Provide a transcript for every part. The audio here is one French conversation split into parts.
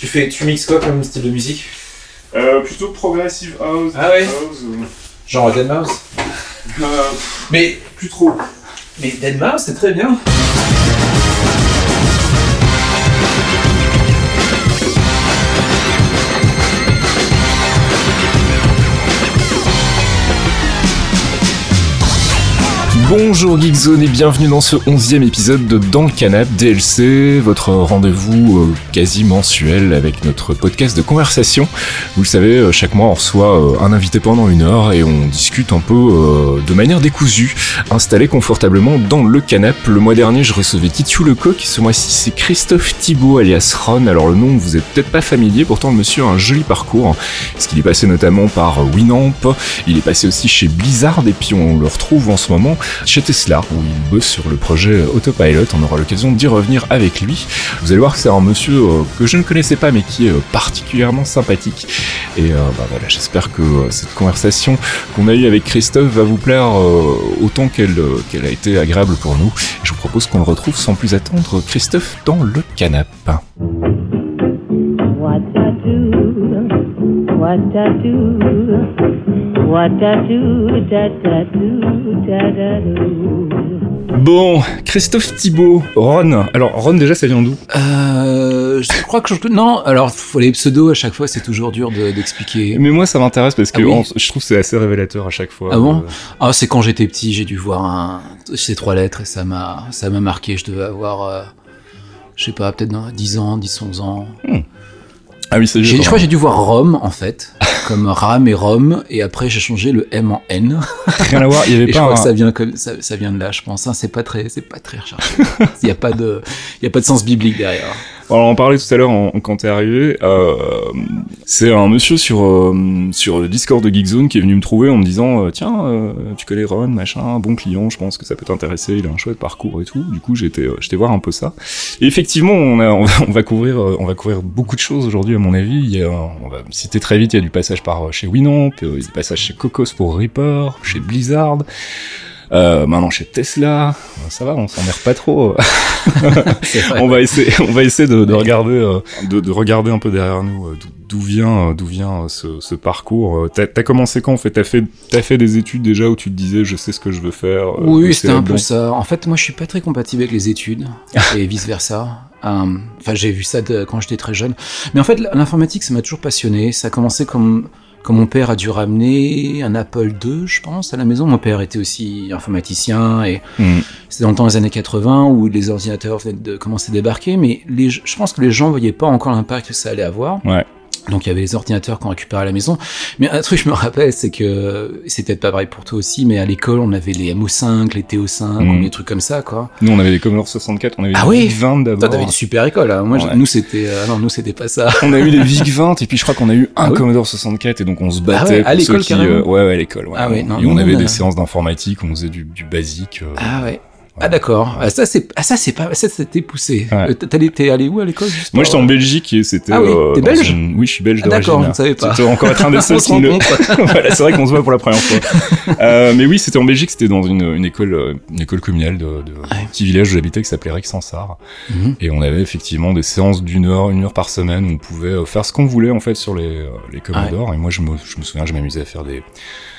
Tu fais, tu mixes quoi comme style de musique Euh, plutôt progressive house. Ah ouais house, euh, Genre Dead Mouse euh, Mais, plus trop. mais Dead Mouse, c'est très bien. Bonjour Geekzone et bienvenue dans ce onzième épisode de Dans le Canap DLC, votre rendez-vous euh, quasi mensuel avec notre podcast de conversation. Vous le savez, euh, chaque mois on reçoit euh, un invité pendant une heure et on discute un peu de manière décousue, installé confortablement dans le canap. Le mois dernier je recevais Titu Lecoq, ce mois-ci c'est Christophe Thibault alias Ron. Alors le nom vous êtes peut-être pas familier, pourtant le monsieur a un joli parcours, parce qu'il est passé notamment par Winamp, il est passé aussi chez Blizzard et puis on le retrouve en ce moment chez Tesla, où il bosse sur le projet Autopilot. On aura l'occasion d'y revenir avec lui. Vous allez voir que c'est un monsieur euh, que je ne connaissais pas, mais qui est euh, particulièrement sympathique. Et euh, bah voilà, j'espère que cette conversation qu'on a eue avec Christophe va vous plaire autant qu'elle a été agréable pour nous. Je vous propose qu'on le retrouve sans plus attendre, Christophe dans le canap. What I do, what I do, what I do, da da do, da da do. Bon, Christophe Thibault, Ron. Alors Ron déjà ça vient d'où? Euh, je crois que je... Non, alors, faut les pseudos, à chaque fois, c'est toujours dur de- d'expliquer. Mais moi ça m'intéresse parce que Ah oui je trouve que c'est assez révélateur à chaque fois. Ah bon Euh, Ah, c'est quand j'étais petit, j'ai dû voir un... ces trois lettres et ça m'a ça m'a marqué. Je devais avoir, euh, je sais pas, peut-être dans 10 ans, 10, 11 ans. Ah oui, c'est. Je crois que j'ai dû voir Rome, en fait, comme Ram et Rome, et après j'ai changé le M en N. Rien à voir, il y avait Et je pas crois un... que ça vient comme ça, ça vient de là, je pense. hein. C'est pas très, c'est pas très recherché. Il y a pas de, il y a pas de sens biblique derrière. Alors, on parlait tout à l'heure quand t'es arrivé. Euh, c'est un monsieur sur euh, sur le Discord de Geekzone qui est venu me trouver en me disant euh, tiens euh, tu connais Ron machin bon client je pense que ça peut t'intéresser il a un chouette parcours et tout. Du coup j'étais j'étais voir un peu ça. Et effectivement on a on va, couvrir on va couvrir beaucoup de choses aujourd'hui à mon avis. Il y on va citer très vite il y a du passage par chez Winamp, il y a du passage chez Cocos pour Reaper, chez Blizzard. Euh, maintenant chez Tesla, ça va, on s'emmerde pas trop. On va essayer, on va essayer de, de regarder, euh, de, de regarder un peu derrière nous euh, d'où- vient, euh, d'où vient euh, ce, ce parcours. Euh, T'as as commencé quand en fait? T'as fait, t'as fait des études déjà où tu te disais je sais ce que je veux faire. euh, Oui, c'était un peu ça. En fait, moi, je suis pas très compatible avec les études et vice versa. Enfin, j'ai vu ça de- quand j'étais très jeune. Mais en fait, l'informatique, ça m'a toujours passionné. Ça a commencé comme quand mon père a dû ramener un Apple II, je pense, à la maison. Mon père était aussi informaticien et Hmm. c'était dans le temps des années 80 où les ordinateurs venaient de commencer à débarquer. Mais les, je pense que les gens voyaient pas encore l'impact que ça allait avoir. Ouais. Donc il y avait les ordinateurs qu'on récupérait à la maison. Mais un truc je me rappelle, c'est que c'est peut-être pas pareil pour toi aussi, mais à l'école on avait les MO5, les TO5, Mm. des trucs comme ça quoi. Nous on avait des Commodore 64, on avait Ah des oui? VIC 20 Toi d'abord. t'avais une super école. Hein. Moi Ouais. nous c'était euh, non nous c'était pas ça. On a eu des VIC 20 et puis je crois qu'on a eu un Ah oui? Commodore 64 et donc on se Ah battait ouais, à l'école, qui, euh, ouais ouais à l'école. Ouais, Ah ouais, non, et on avait des séances d'informatique, on faisait du, du basique. euh, Ah ouais. Ah d'accord. Ah, ça c'est ah, ça c'est pas ça c'était poussé. Ouais. Euh, t'es allé où à l'école Moi j'étais en Belgique et c'était. Ah oui, euh, t'es belge une- Oui je suis belge Ah, d'accord, je ne savais pas. C'était encore être un des seuls le- voilà, c'est vrai qu'on se voit pour la première fois. Euh, mais oui, c'était en Belgique, c'était dans une, une école, une école communale de, petit village où j'habitais qui s'appelait Rexensart. Mhm. Et on avait effectivement des séances d'une heure, une heure par semaine où on pouvait faire ce qu'on voulait en fait sur les, les Commodore. Et moi, je me, je me souviens, je m'amusais à faire des,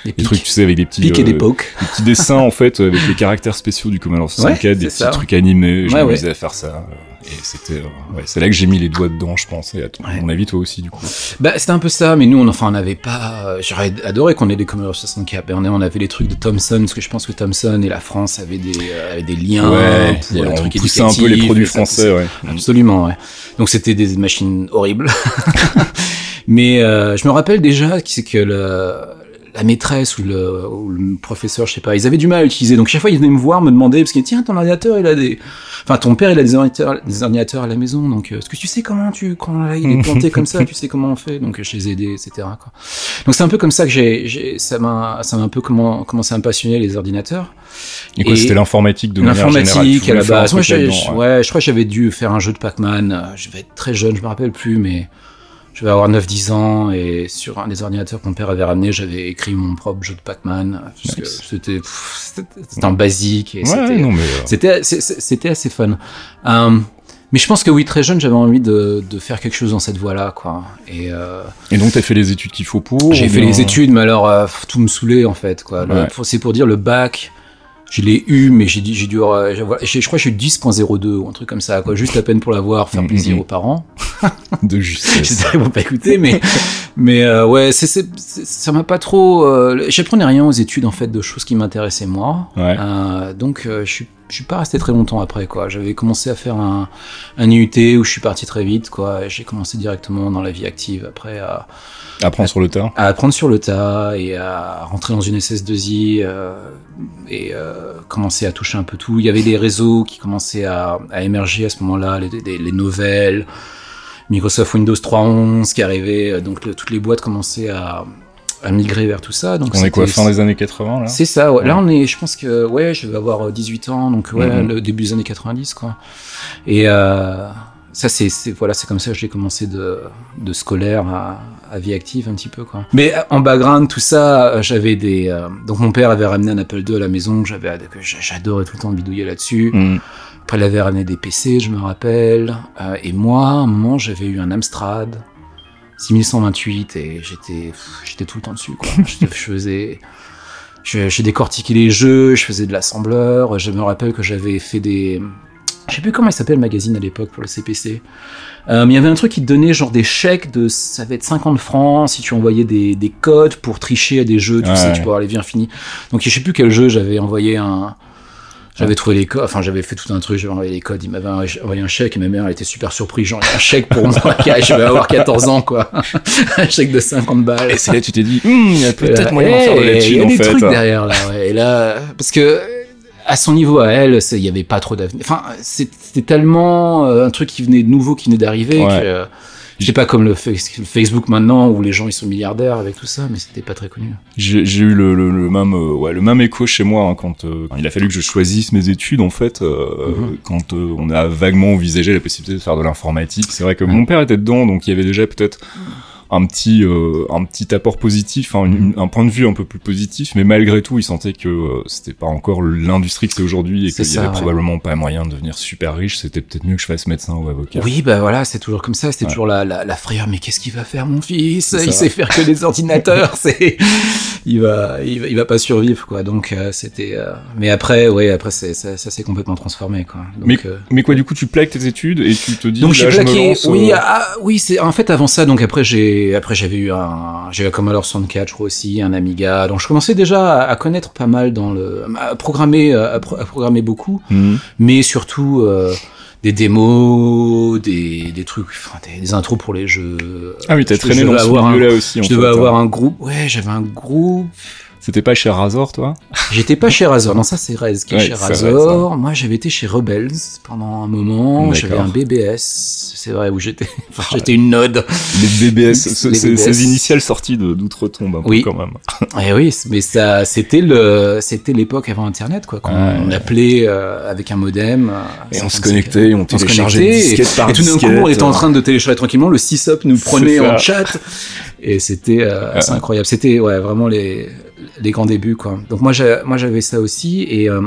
Des des trucs, tu sais, avec des petits, Pics et euh, des des petits dessins en fait, avec les caractères spéciaux du Commodore 64, Ouais, des petits ça. trucs animés. Je m'amusais à faire ça. Et c'était, euh, ouais, c'est là que j'ai mis les doigts dedans, je pense. Et à ton, Ouais. mon avis, toi aussi, du coup. Bah, c'était un peu ça, mais nous, on, enfin, on n'avait pas. euh, J'aurais adoré qu'on ait des Commodore 64. Et on, avait les trucs de Thomson, parce que je pense que Thomson et la France avaient des, euh, avaient des liens ouais, pour et le on un peu les produits ça français, ouais. Absolument, ouais. Donc c'était des machines horribles. Mais euh, je me rappelle déjà que c'est que le, la maîtresse ou le, ou le professeur, je sais pas, ils avaient du mal à l'utiliser. Donc chaque fois, ils venaient me voir, me demander, parce qu'ils tiens, ton ordinateur, il a des... Enfin, ton père, il a des ordinateurs, des ordinateurs à la maison, donc euh, est-ce que tu sais comment tu... Quand là, il est planté comme ça, tu sais comment on fait? Donc je les ai aidés, etc. Quoi. Donc c'est un peu comme ça que j'ai... j'ai- Ça m'a ça m'a un peu comment, commencé à me passionner les ordinateurs. Et quoi, Et c'était l'informatique de manière. L'informatique à la base. Moi, ouais, je crois que j'avais dû faire un jeu de Pac-Man. euh, Je vais être très jeune, je me rappelle plus, mais je vais avoir 9-10 ans et sur un des ordinateurs que mon père avait ramené, j'avais écrit mon propre jeu de Pac-Man. C'était un basique et Ouais, c'était non, mais. euh, c'était assez fun. Euh, Mais je pense que oui, très jeune, j'avais envie de, de faire quelque chose dans cette voie-là, quoi. Et euh, Et donc t'as fait les études qu'il faut pour j'ai fait bien- les études, mais alors euh, tout me saoulait en fait, quoi. Ouais. C'est pour dire le bac. Je l'ai eu, mais j'ai dit, j'ai dû, euh, je crois que j'ai eu 10.02 ou un truc comme ça, quoi. Juste à peine pour l'avoir, faire Mhm, plaisir mhm. aux parents. de justesse. J'espère qu'ils vont pas écouter, mais, mais euh, ouais, c'est, c'est, c'est- ça m'a pas trop. Euh, j'apprenais rien aux études en fait de choses qui m'intéressaient moi. Ouais. Euh, donc euh, je suis, je suis pas resté très longtemps après quoi. J'avais commencé à faire un, un IUT où je suis parti très vite quoi. J'ai commencé directement dans la vie active après à, Apprends sur le tas. à apprendre sur le tas et à rentrer dans une SS2I euh, et euh, commencer à toucher un peu tout. Il y avait des réseaux qui commençaient à, à émerger à ce moment-là, les, les, les nouvelles, Microsoft Windows 3.11 qui arrivait, euh, donc le- toutes les boîtes commençaient à, à migrer vers tout ça. Donc On est quoi, fin des années 80 là c'est ça, ouais. Là, on est, je pense que, ouais, je vais avoir euh, 18 ans, donc ouais, Mhm. le début des années 90, quoi. Et euh, ça, c'est, c'est, voilà, c'est comme ça que j'ai commencé de, de scolaire à, à vie active un petit peu, quoi. Mais euh, en background, tout ça, euh, j'avais des, euh, donc mon père avait ramené un Apple II à la maison, que j'avais, que j'a- j'adorais tout le temps bidouiller là-dessus. Hmm. Après, il avait ramené des PC, je me rappelle. Euh, et moi, à un moment, j'avais eu un Amstrad 6128 et j'étais, j'étais tout le temps dessus, quoi. je, je faisais, je- j'ai décortiqué les jeux, je faisais de l'assembleur. Je me rappelle que j'avais fait des, je sais plus comment il s'appelle le magazine à l'époque pour le CPC. Euh, mais il y avait un truc qui te donnait genre des chèques de, ça va être 50 francs si tu envoyais des, des codes pour tricher à des jeux, tu Ouais, sais, ouais. tu peux avoir les vies infinies. Donc je sais plus quel jeu j'avais envoyé un, j'avais trouvé les codes, enfin j'avais fait tout un truc, j'avais envoyé les codes, il m'avait envoyé un chèque et ma mère elle était super surprise, genre un chèque pour moi, je vais avoir 14 ans quoi, un chèque de 50 balles. Et c'est là que tu t'es dit, Hmm, il y a peut-être moyen de faire de thune Il y a des trucs derrière là, ouais. Et là, parce que à son niveau à elle, il y avait pas trop d'avenir. Enfin, c'était tellement euh, un truc qui venait de nouveau, qui venait d'arriver. Ouais. que, euh, J'étais pas comme le, fa- le Facebook maintenant où les gens ils sont milliardaires avec tout ça, mais c'était pas très connu. J'ai eu le, le, le même euh, ouais le même écho chez moi hein, quand euh, il a fallu que je choisisse mes études en fait euh, Mhm. quand on a vaguement envisagé la possibilité de faire de l'informatique c'est vrai que mon père était dedans donc il y avait déjà peut-être un petit euh, un petit apport positif hein, une- un point de vue un peu plus positif mais malgré tout il sentait que euh, c'était pas encore l'industrie que c'est aujourd'hui et qu'il y avait ouais. probablement pas moyen de devenir super riche c'était peut-être mieux que je fasse médecin ou avocat Oui, bah voilà, c'est toujours comme ça. C'était Ouais. toujours la, la, la frayeur. Mais qu'est-ce qu'il va faire, mon fils Il sait faire que des ordinateurs. c'est, il va, il va, il va pas survivre, quoi. Donc euh, c'était. euh, Mais après, ouais, après ça, ça s'est complètement transformé, quoi. Donc, mais, mais quoi du coup tu plaques tes études et tu te dis Donc j'ai je me plaqué. lance, oui, ah, oui, c'est en fait avant ça. Donc après j'ai après j'avais eu un un Commodore 64 je crois aussi, un Amiga. Donc je commençais déjà à, connaître pas mal dans le à programmer à, pro- à programmer beaucoup, hmm. mais surtout euh, des démos, des des trucs, enfin, des, des intros pour les jeux. ah oui t'as traîné dans ce avoir un- milieu là aussi en Je devais fait, hein. avoir un groupe. Ouais, j'avais un groupe. C'était pas chez Razor, toi? J'étais pas chez Razor. Non, ça c'est Rez qui est Ouais, chez Razor. Moi, j'avais été chez Rebels pendant un moment. J'avais un BBS. C'est vrai où j'étais. Enfin, j'étais une node. Les BBS, ce- Les ces- BBS. ces initiales sorties d'outre-tombe, un peu Oui. quand même. Eh oui, mais ça, c'était le, c'était l'époque avant Internet, quoi. Quand on ouais. appelait euh, avec un modem. euh, Et on se 55, connectait, on téléchargeait connectait, disquette par et tout d'un coup, on était en train de télécharger tranquillement. Le sysop nous C'est prenait en chat, et c'était euh, assez incroyable. C'était ouais, vraiment les, les grands débuts, quoi. Donc moi, j'avais ça aussi, et euh,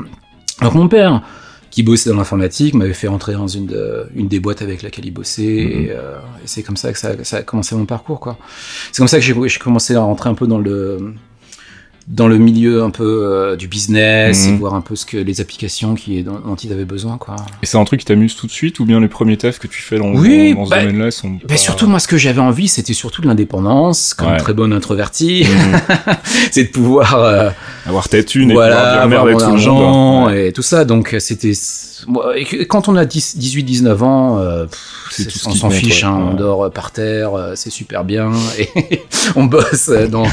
donc mon père, qui bossait dans l'informatique, m'avait fait rentrer dans une, de- une des boîtes avec laquelle il bossait, et, euh, et c'est comme ça que ça, ça a commencé mon parcours, quoi. C'est comme ça que j'ai commencé à rentrer un peu dans le dans le milieu un peu euh, du business Mhm. et voir un peu ce que les applications qui dont, dont ils avaient besoin quoi. Et c'est un truc qui t'amuse tout de suite, ou bien les premiers tafs que tu fais dans, Oui, dans, dans bah, ce domaine-là sont pas- surtout moi ce que j'avais envie c'était surtout de l'indépendance comme Ouais. très bonne introvertie, Mhm. c'est de pouvoir euh, avoir ta thune et voilà pouvoir dire merde avec tout argent Ouais. et tout ça donc c'était et que- quand on a 10 18 19 ans euh, pff, tout on s'en fiche ouais. hein, on dort par terre euh, c'est super bien et on bosse dans,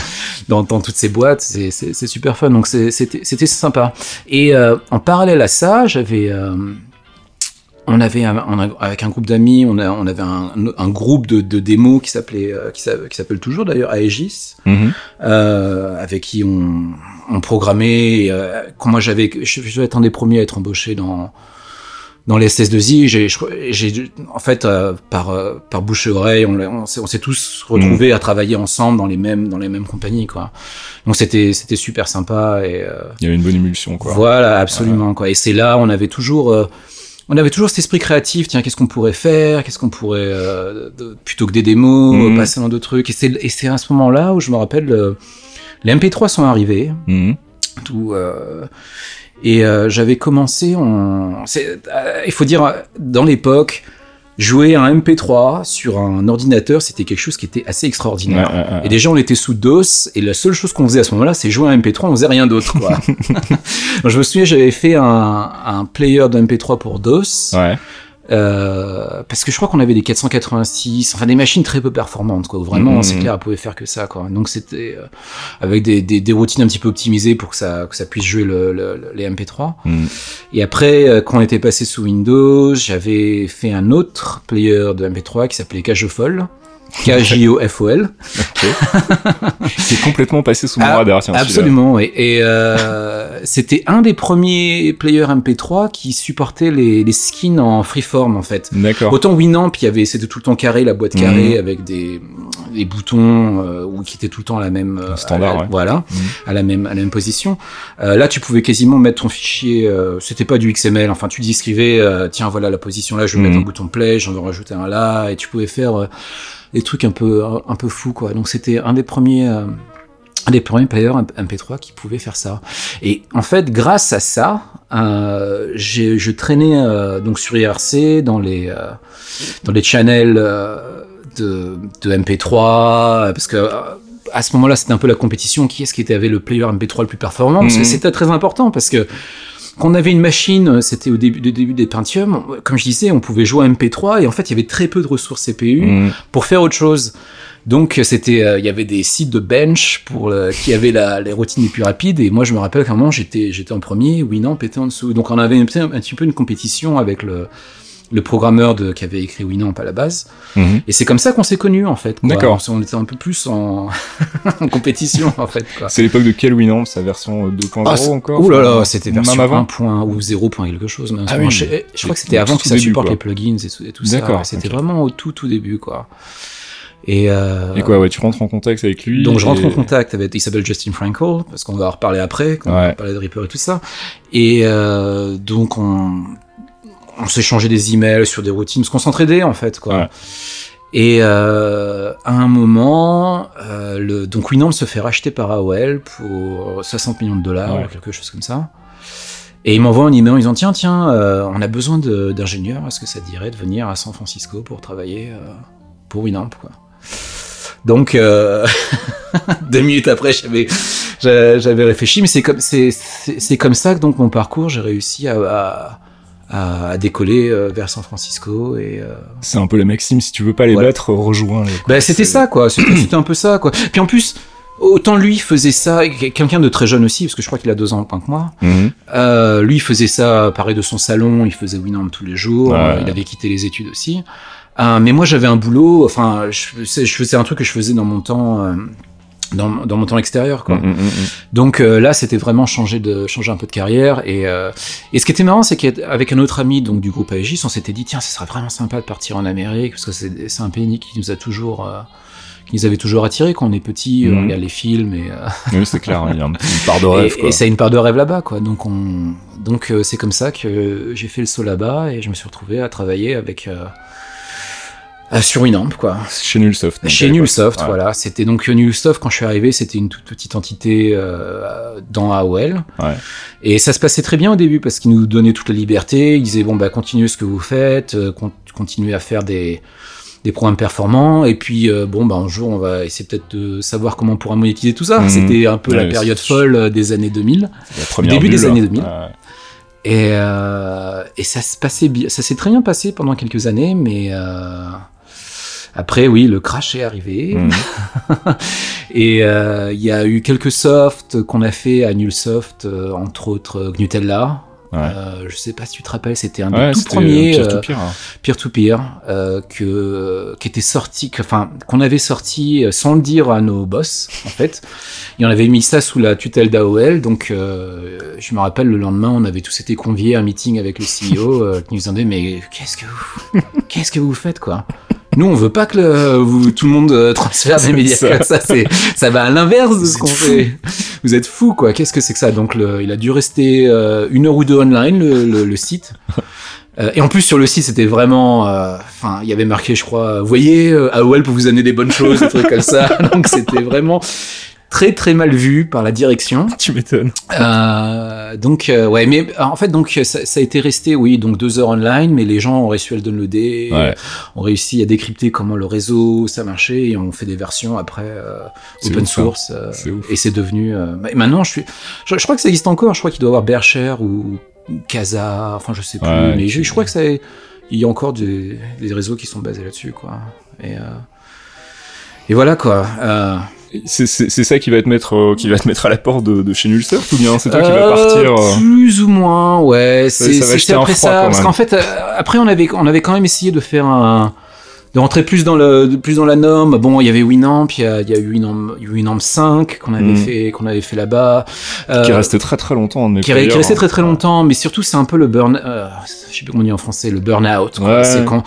dans dans toutes ces boîtes c'est super fun donc c'était sympa et euh, en parallèle à ça j'avais euh, on avait un- on a- avec un groupe d'amis on, a, on avait un, un groupe de, de démos qui s'appelait euh, qui s'a- qui s'appelle toujours d'ailleurs Aegis Mhm. euh, avec qui on, on programmait. quand moi j'avais, je, je dois être un des premiers à être embauché dans dans les SS2I. J'ai, en fait, euh, par euh, par bouche et oreille, on, on s'est on s'est tous retrouvés à travailler ensemble dans les mêmes dans les mêmes compagnies, quoi. Donc c'était c'était super sympa et euh, Il y avait une bonne émulsion, quoi. voilà, absolument, quoi. Et c'est là, on avait toujours. euh, on avait toujours cet esprit créatif. Tiens, qu'est-ce qu'on pourrait faire Qu'est-ce qu'on pourrait euh, de- plutôt que des démos, euh, passer dans d'autres trucs. Et c'est et c'est à ce moment-là où je me rappelle, euh, les MP3 sont arrivés. Mhm. Tout, euh, et euh, j'avais commencé en. euh, il faut dire, dans l'époque, jouer un MP3 sur un ordinateur, c'était quelque chose qui était assez extraordinaire. Ouais, ouais, ouais. Et déjà, on était sous DOS, et la seule chose qu'on faisait à ce moment-là, c'est jouer un MP3, on faisait rien d'autre, je me souviens, j'avais fait un, un player de MP3 pour DOS, Ouais. Euh, parce que je crois qu'on avait des 486, enfin des machines très peu performantes, quoi. où Vraiment, Mhm. c'est clair, elles pouvaient faire que ça, quoi. Donc c'était euh, avec des, des, des routines un petit peu optimisées pour que ça, que ça puisse jouer le, le- le- les MP3. Mhm. Et après, euh, quand on était passé sous Windows, j'avais fait un autre player de MP3 qui s'appelait KJOFOL. K-J-O-F-O-L. C'est complètement passé sous mon Ah, radar, tiens. Absolument, oui. Et euh, c'était un des premiers players MP3 qui supportait les, les skins en freeform, en fait. D'accord. Autant Winamp, il y avait, c'était tout le temps carré, la boîte carrée, Mhm. avec des, des boutons, euh, ou qui étaient tout le temps à la même, euh, Standard, à la- ouais. voilà, Mhm. à la même, à la même position. Euh, là, tu pouvais quasiment mettre ton fichier, euh, c'était pas du XML, enfin, tu décrivais, euh, tiens, voilà la position là, je vais Mhm. mettre un bouton play, j'en veux rajouter un là, et tu pouvais faire euh, des trucs un peu, un peu fous, quoi. Donc, c'était un des premiers, euh, un des premiers players MP3 qui pouvaient faire ça. Et en fait, grâce à ça, euh, je traînais euh, donc sur IRC dans les euh, dans les channels de, de MP3 parce que à ce moment-là, c'était un peu la compétition. Qui est-ce qui était avait le player MP3 le plus performant? Parce que Mhm. c'était très important parce que quand on avait une machine, c'était au début, du début des Pentium, comme je disais, on pouvait jouer à MP3 et en fait, il y avait très peu de ressources CPU Mhm. pour faire autre chose. Donc c'était, euh, il y avait des sites de bench pour euh, qui avaient la, les routines les plus rapides. Et moi, je me rappelle qu'à un moment, j'étais, j'étais en premier, Winamp était en dessous. Donc on avait un, petit- un petit peu une compétition avec le, le programmeur de, qui avait écrit Winamp à la base. Mhm. Et c'est comme ça qu'on s'est connus en fait. D'accord. On, était un peu plus en, en compétition en fait. C'est l'époque de quel Winamp Sa version euh, 2.0 Ah, c'est- encore Ouh là là, c'était même version avant 1 point ou 0 point quelque chose. Ah oui. je, je crois que c'était avant tout que ça début, supporte quoi. les plugins et, tout- et tout ça. C'était vraiment au tout tout début quoi. Et, euh, Et quoi, ouais, tu rentres en contact avec lui donc je rentre en contact avec, il s'appelle Justin Frankel, parce qu'on va en reparler après, quand on va parler de Reaper et tout ça. Et euh, donc on, on changé des emails sur des routines, parce qu'on s'entraidait en fait, quoi. Ouais. Et euh, à un moment, euh, le, donc Winamp se fait racheter par AOL pour 60 millions de dollars, Ouais. ou quelque chose comme ça. Et il m'envoie un email en disant tiens tiens, euh, on a besoin d'ingénieurs, est-ce que ça te dirait de venir à San Francisco pour travailler euh, pour Winamp quoi. Donc euh, deux minutes après, j'avais j'a- j'avais réfléchi, mais c'est comme c'est comme ça que donc mon parcours, j'ai réussi à, à à, à décoller euh, vers San Francisco et euh, C'est un peu la maxime, si tu veux pas les Ouais. battre, rejoins-les. bah, c'était C'est- ça, quoi. C'était un peu ça, quoi. Puis en plus, autant lui faisait ça, quelqu'un de très jeune aussi, parce que je crois qu'il a deux ans de moins que moi. Mhm. Euh, lui faisait ça, pareil de son salon, il faisait Winamp tous les jours. Ouais. euh, Il avait quitté les études aussi. Euh, mais moi, j'avais un boulot. Enfin, je, faisais un truc que je faisais dans mon temps. euh, dans, dans mon temps extérieur quoi. Mhm, mhm. Donc euh, là, c'était vraiment changer de changer un peu de carrière et euh, et ce qui était marrant, c'est qu'avec un autre ami donc du groupe Aegis, on s'était dit tiens, ce serait vraiment sympa de partir en Amérique parce que c'est c'est un pays qui nous a toujours euh, qui nous avait toujours attiré quand on est petit, Mhm. on regarde les films et, euh, Oui, c'est clair, il y a un- une part de rêve, et, quoi. et a une part de rêve là-bas quoi. Donc on donc euh, c'est comme ça que j'ai fait le saut là-bas et je me suis retrouvé à travailler avec euh, euh, sur Winamp quoi. Chez Nullsoft. Chez. Nullsoft, Ouais. voilà. C'était donc euh, Nullsoft quand je suis arrivé, c'était une toute petite entité euh, dans AOL. Ouais. Et ça se passait très bien au début parce qu'ils nous donnaient toute la liberté. Ils disaient bon bah continuez ce que vous faites, con- continuez à faire des des programmes performants et puis euh, bon bah un jour on va essayer peut-être de savoir comment on pourra monétiser tout ça. Mhm. C'était un peu la période folle des années 2000. La première Début des années 2000. Ouais. Et, et ça se passait bien, ça s'est très bien passé pendant quelques années, mais après oui, le crash est arrivé. Mhm. Et euh, il y a eu quelques softs qu'on a fait à Nullsoft, euh, entre autres euh, Gnutella. Ouais. Euh, je sais pas si tu te rappelles, c'était un des Ouais, tout premiers peer-to-peer, hein. que qui était sorti, enfin qu'on avait sorti sans le dire à nos boss en fait. Et on avait mis ça sous la tutelle d'AOL. Donc je me rappelle le lendemain, on avait tous été conviés à un meeting avec le CEO qui nous disait mais qu'est-ce que vous qu'est-ce que vous faites quoi? Nous, on veut pas que le, vous, tout le monde euh, transfère des médias ça. comme ça. Ça va à l'inverse de ce qu'on fait. Vous êtes fous, quoi. Qu'est-ce que c'est que ça? Donc, le, il a dû rester euh, une heure ou deux online, le, le, le site. Euh, et en plus sur le site c'était vraiment, euh, enfin il y avait marqué je crois, voyez, AOL pour vous amener des bonnes choses, des trucs comme ça. Donc c'était vraiment très très mal vu par la direction. Tu m'étonnes. Euh, donc euh, ouais, mais en fait donc ça, ça a été resté oui donc deux heures online, mais les gens ont réussi à le downloader, Ouais. ont réussi à décrypter comment le réseau ça marchait et on fait des versions après euh, open ouf, hein. source euh, et c'est devenu. euh, et maintenant je suis, je, je crois que ça existe encore. Je crois qu'il doit y avoir Berkshire ou Casa, enfin je sais plus, Ouais, mais je, je crois que ça, il y a encore des, des réseaux qui sont basés là-dessus quoi. Et euh, et voilà quoi. C'est c'est- c'est ça qui va te mettre euh, qui va te mettre à la porte de, de chez Nullsoft ou bien c'est toi qui vas Euh, partir euh, Plus ou moins, ouais. C'est va après froid, ça, parce qu'en fait, euh, après on avait on avait quand même essayé de faire un de rentrer plus dans le plus dans la norme. Bon, il y avait Winamp, il y a, il y a eu Winamp, Winamp 5 qu'on avait Mm. fait qu'on avait fait là-bas. Euh, qui restait très très longtemps mes qui, qui resté hein. très très longtemps, mais surtout c'est un peu le burn, euh, je sais plus comment on dit en français, le burn-out. quoi. Ouais. C'est quand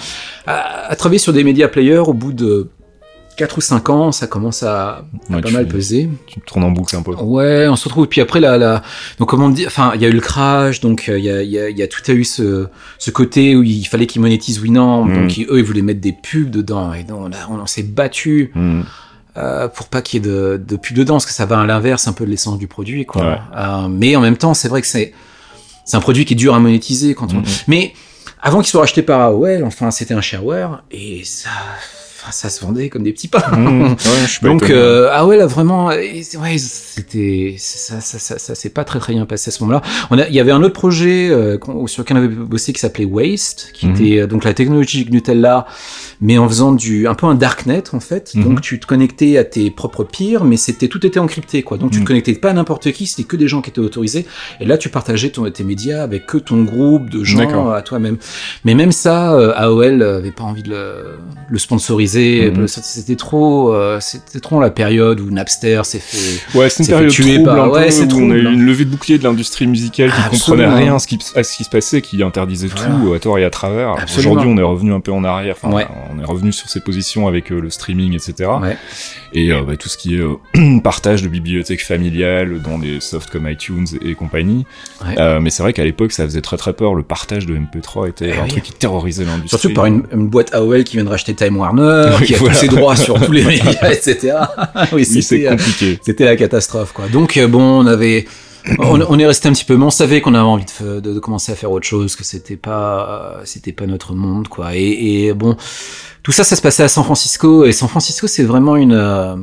à, à travailler sur des médias players au bout de 4 ou 5 ans, ça commence à, à Ouais, pas mal peser. Tu te tournes en boucle un peu. Ouais, on se retrouve. Puis après, la, la... donc comment dire, enfin, il y a eu le crash, donc euh, il y, a, il y, a, il y a tout a eu ce, ce côté où il fallait qu'ils monétisent Winamp, Mm. donc ils- eux ils voulaient mettre des pubs dedans, et donc on, a- on s'est battu Hmm. euh, pour pas qu'il y ait de, de pubs dedans, parce que ça va à l'inverse un peu de l'essence du produit, quoi. Ouais. Euh, mais en même temps, c'est vrai que c'est c'est un produit qui est dur à monétiser quand on. Mhm. Mais avant qu'il soit racheté par AOL, enfin, c'était un shareware et ça, enfin, ça se vendait comme des petits pains. Ouais, je suis pas Donc euh, ah ouais là vraiment ouais c'était ça ça ça ça s'est pas très très bien passé à ce moment-là. On a il y avait un autre projet euh, sur lequel on avait bossé qui s'appelait Waste qui Mhm. était euh, donc la technologie Nutella mais en faisant du un peu un darknet en fait. Mhm. Donc tu te connectais à tes propres peers mais c'était tout était encrypté quoi. Donc tu te connectais pas à n'importe qui, c'était que des gens qui étaient autorisés et là tu partageais ton, tes médias avec que ton groupe de gens à toi-même. Mais même ça euh, AOL avait pas envie de le, le sponsoriser, Mhm. c'était trop euh, c'était trop la période où Napster s'est fait Ouais, c'est une s'est période fait tuer trouble par- un peu, où on a eu hein. une levée de bouclier de l'industrie musicale qui Absolument. comprenait rien à ce qui, à ce qui se passait, qui interdisait Voilà. tout à tort et à travers. Aujourd'hui, on est revenu un peu en arrière. Enfin, Ouais. on est revenu sur ses positions avec euh, le streaming, etc. Ouais. Et euh, bah, tout ce qui est euh, partage de bibliothèques familiales dans des softs comme iTunes et compagnie. Ouais. Euh, mais c'est vrai qu'à l'époque, ça faisait très très peur. Le partage de MP3 était Eh un oui. truc qui terrorisait l'industrie. Surtout par une, une boîte AOL qui vient de racheter Time Warner, Oui, qui a voilà. tous ses droits sur tous les médias, etc. oui, c'était, euh, compliqué. c'était la catastrophe, quoi. Donc, euh, bon, on avait, on, on est resté un petit peu, mais on savait qu'on avait envie de, fa- de, de commencer à faire autre chose, que c'était pas, euh, c'était pas notre monde, quoi. Et, et bon, tout ça, ça se passait à San Francisco, et San Francisco, c'est vraiment une, euh,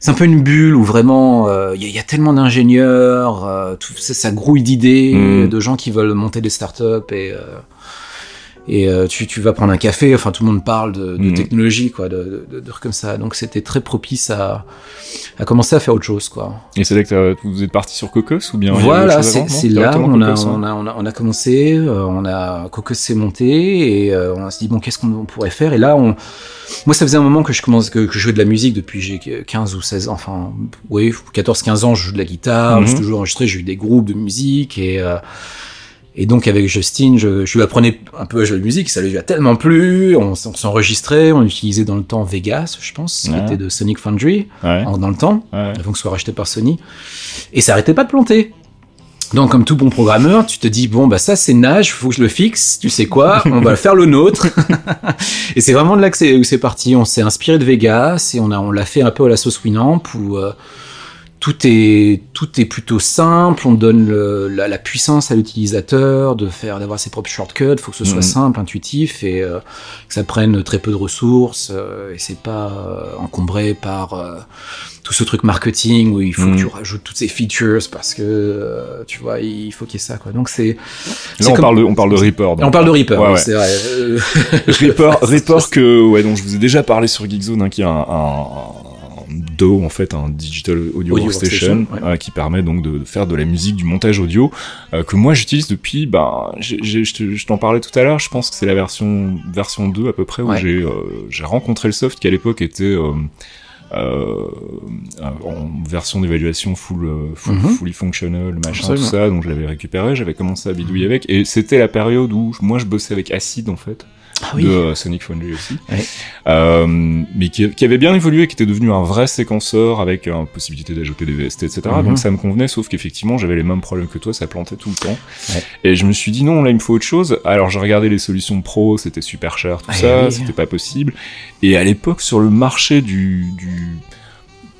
c'est un peu une bulle où vraiment euh, il y, a- il y a tellement d'ingénieurs, tout ça, ça grouille d'idées, Mm. de gens qui veulent monter des startups et et euh, tu, tu vas prendre un café, enfin tout le monde parle de, de Mhm. technologie, quoi, de, de, de comme ça. Donc c'était très propice à, à commencer à faire autre chose, quoi. Et c'est là que vous êtes parti sur Cocos ou bien Voilà, c'est là on a, Cocos, hein on, a, on, a, on a commencé, euh, on a Cocos s'est monté et euh, on s'est dit bon qu'est-ce qu'on pourrait faire? Et là on moi ça faisait un moment que je commence que, que je jouais de la musique depuis j'ai 15 ou 16 ans enfin oui 14 15 ans je joue de la guitare, Mhm. j'ai toujours enregistré, j'ai eu des groupes de musique et euh, et donc avec Justine, je, je lui apprenais un peu à jouer de musique, ça lui a tellement plu, on, s'enregistrait, on utilisait dans le temps Vegas, je pense, qui était de Sonic Foundry, Ouais. en- dans le temps ouais. avant que ce soit racheté par Sony. Et ça arrêtait pas de planter. Donc, comme tout bon programmeur, tu te dis, bon, bah, ça, c'est nage, faut que je le fixe. Tu sais quoi? On va faire le nôtre. et c'est vraiment de là que c'est, où c'est parti. On s'est inspiré de Vegas et on a, on l'a fait un peu à la sauce Winamp où, euh, tout est, tout est plutôt simple. On donne le- la, la puissance à l'utilisateur de faire, d'avoir ses propres shortcuts. Faut que ce soit Mhm. simple, intuitif et euh, que ça prenne très peu de ressources. euh, et c'est pas euh, encombré par euh, tout ce truc marketing où il faut Mhm. que tu rajoutes toutes ces features parce que euh, tu vois il faut qu'il y ait ça quoi donc c'est Là, on comme- parle de, on parle de Reaper. donc. on parle de Reaper Ouais, oui, ouais. c'est vrai Reaper, Reaper que, ouais, dont je vous ai déjà parlé sur Geekzone, hein, qui est un, un, un DAW, en fait, un Digital Audio, Audio Workstation, Workstation, ouais. euh, qui permet donc de, faire de la musique, du montage audio, euh, que moi j'utilise depuis, ben, je te- je t'en parlais tout à l'heure, je pense que c'est la version, version 2 à peu près, où Ouais. j'ai, euh, j'ai rencontré le soft qui à l'époque était, euh, en version d'évaluation full, Mhm. fully functional, machin, Absolument. tout ça, donc je l'avais récupéré, j'avais commencé à bidouiller avec, et c'était la période où moi je bossais avec Acid en fait. Ah oui. de euh, Sonic Foundry aussi, Ouais. Euh, mais qui, qui avait bien évolué, qui était devenu un vrai séquenceur avec la possibilité d'ajouter des VST, etc. Mhm. Donc ça me convenait, sauf qu'effectivement j'avais les mêmes problèmes que toi, ça plantait tout le temps. Ouais. Et je me suis dit non, là il me faut autre chose. Alors j'ai regardé les solutions pro, c'était super cher, tout Ah, ça, oui. c'était pas possible. Et à l'époque sur le marché du, du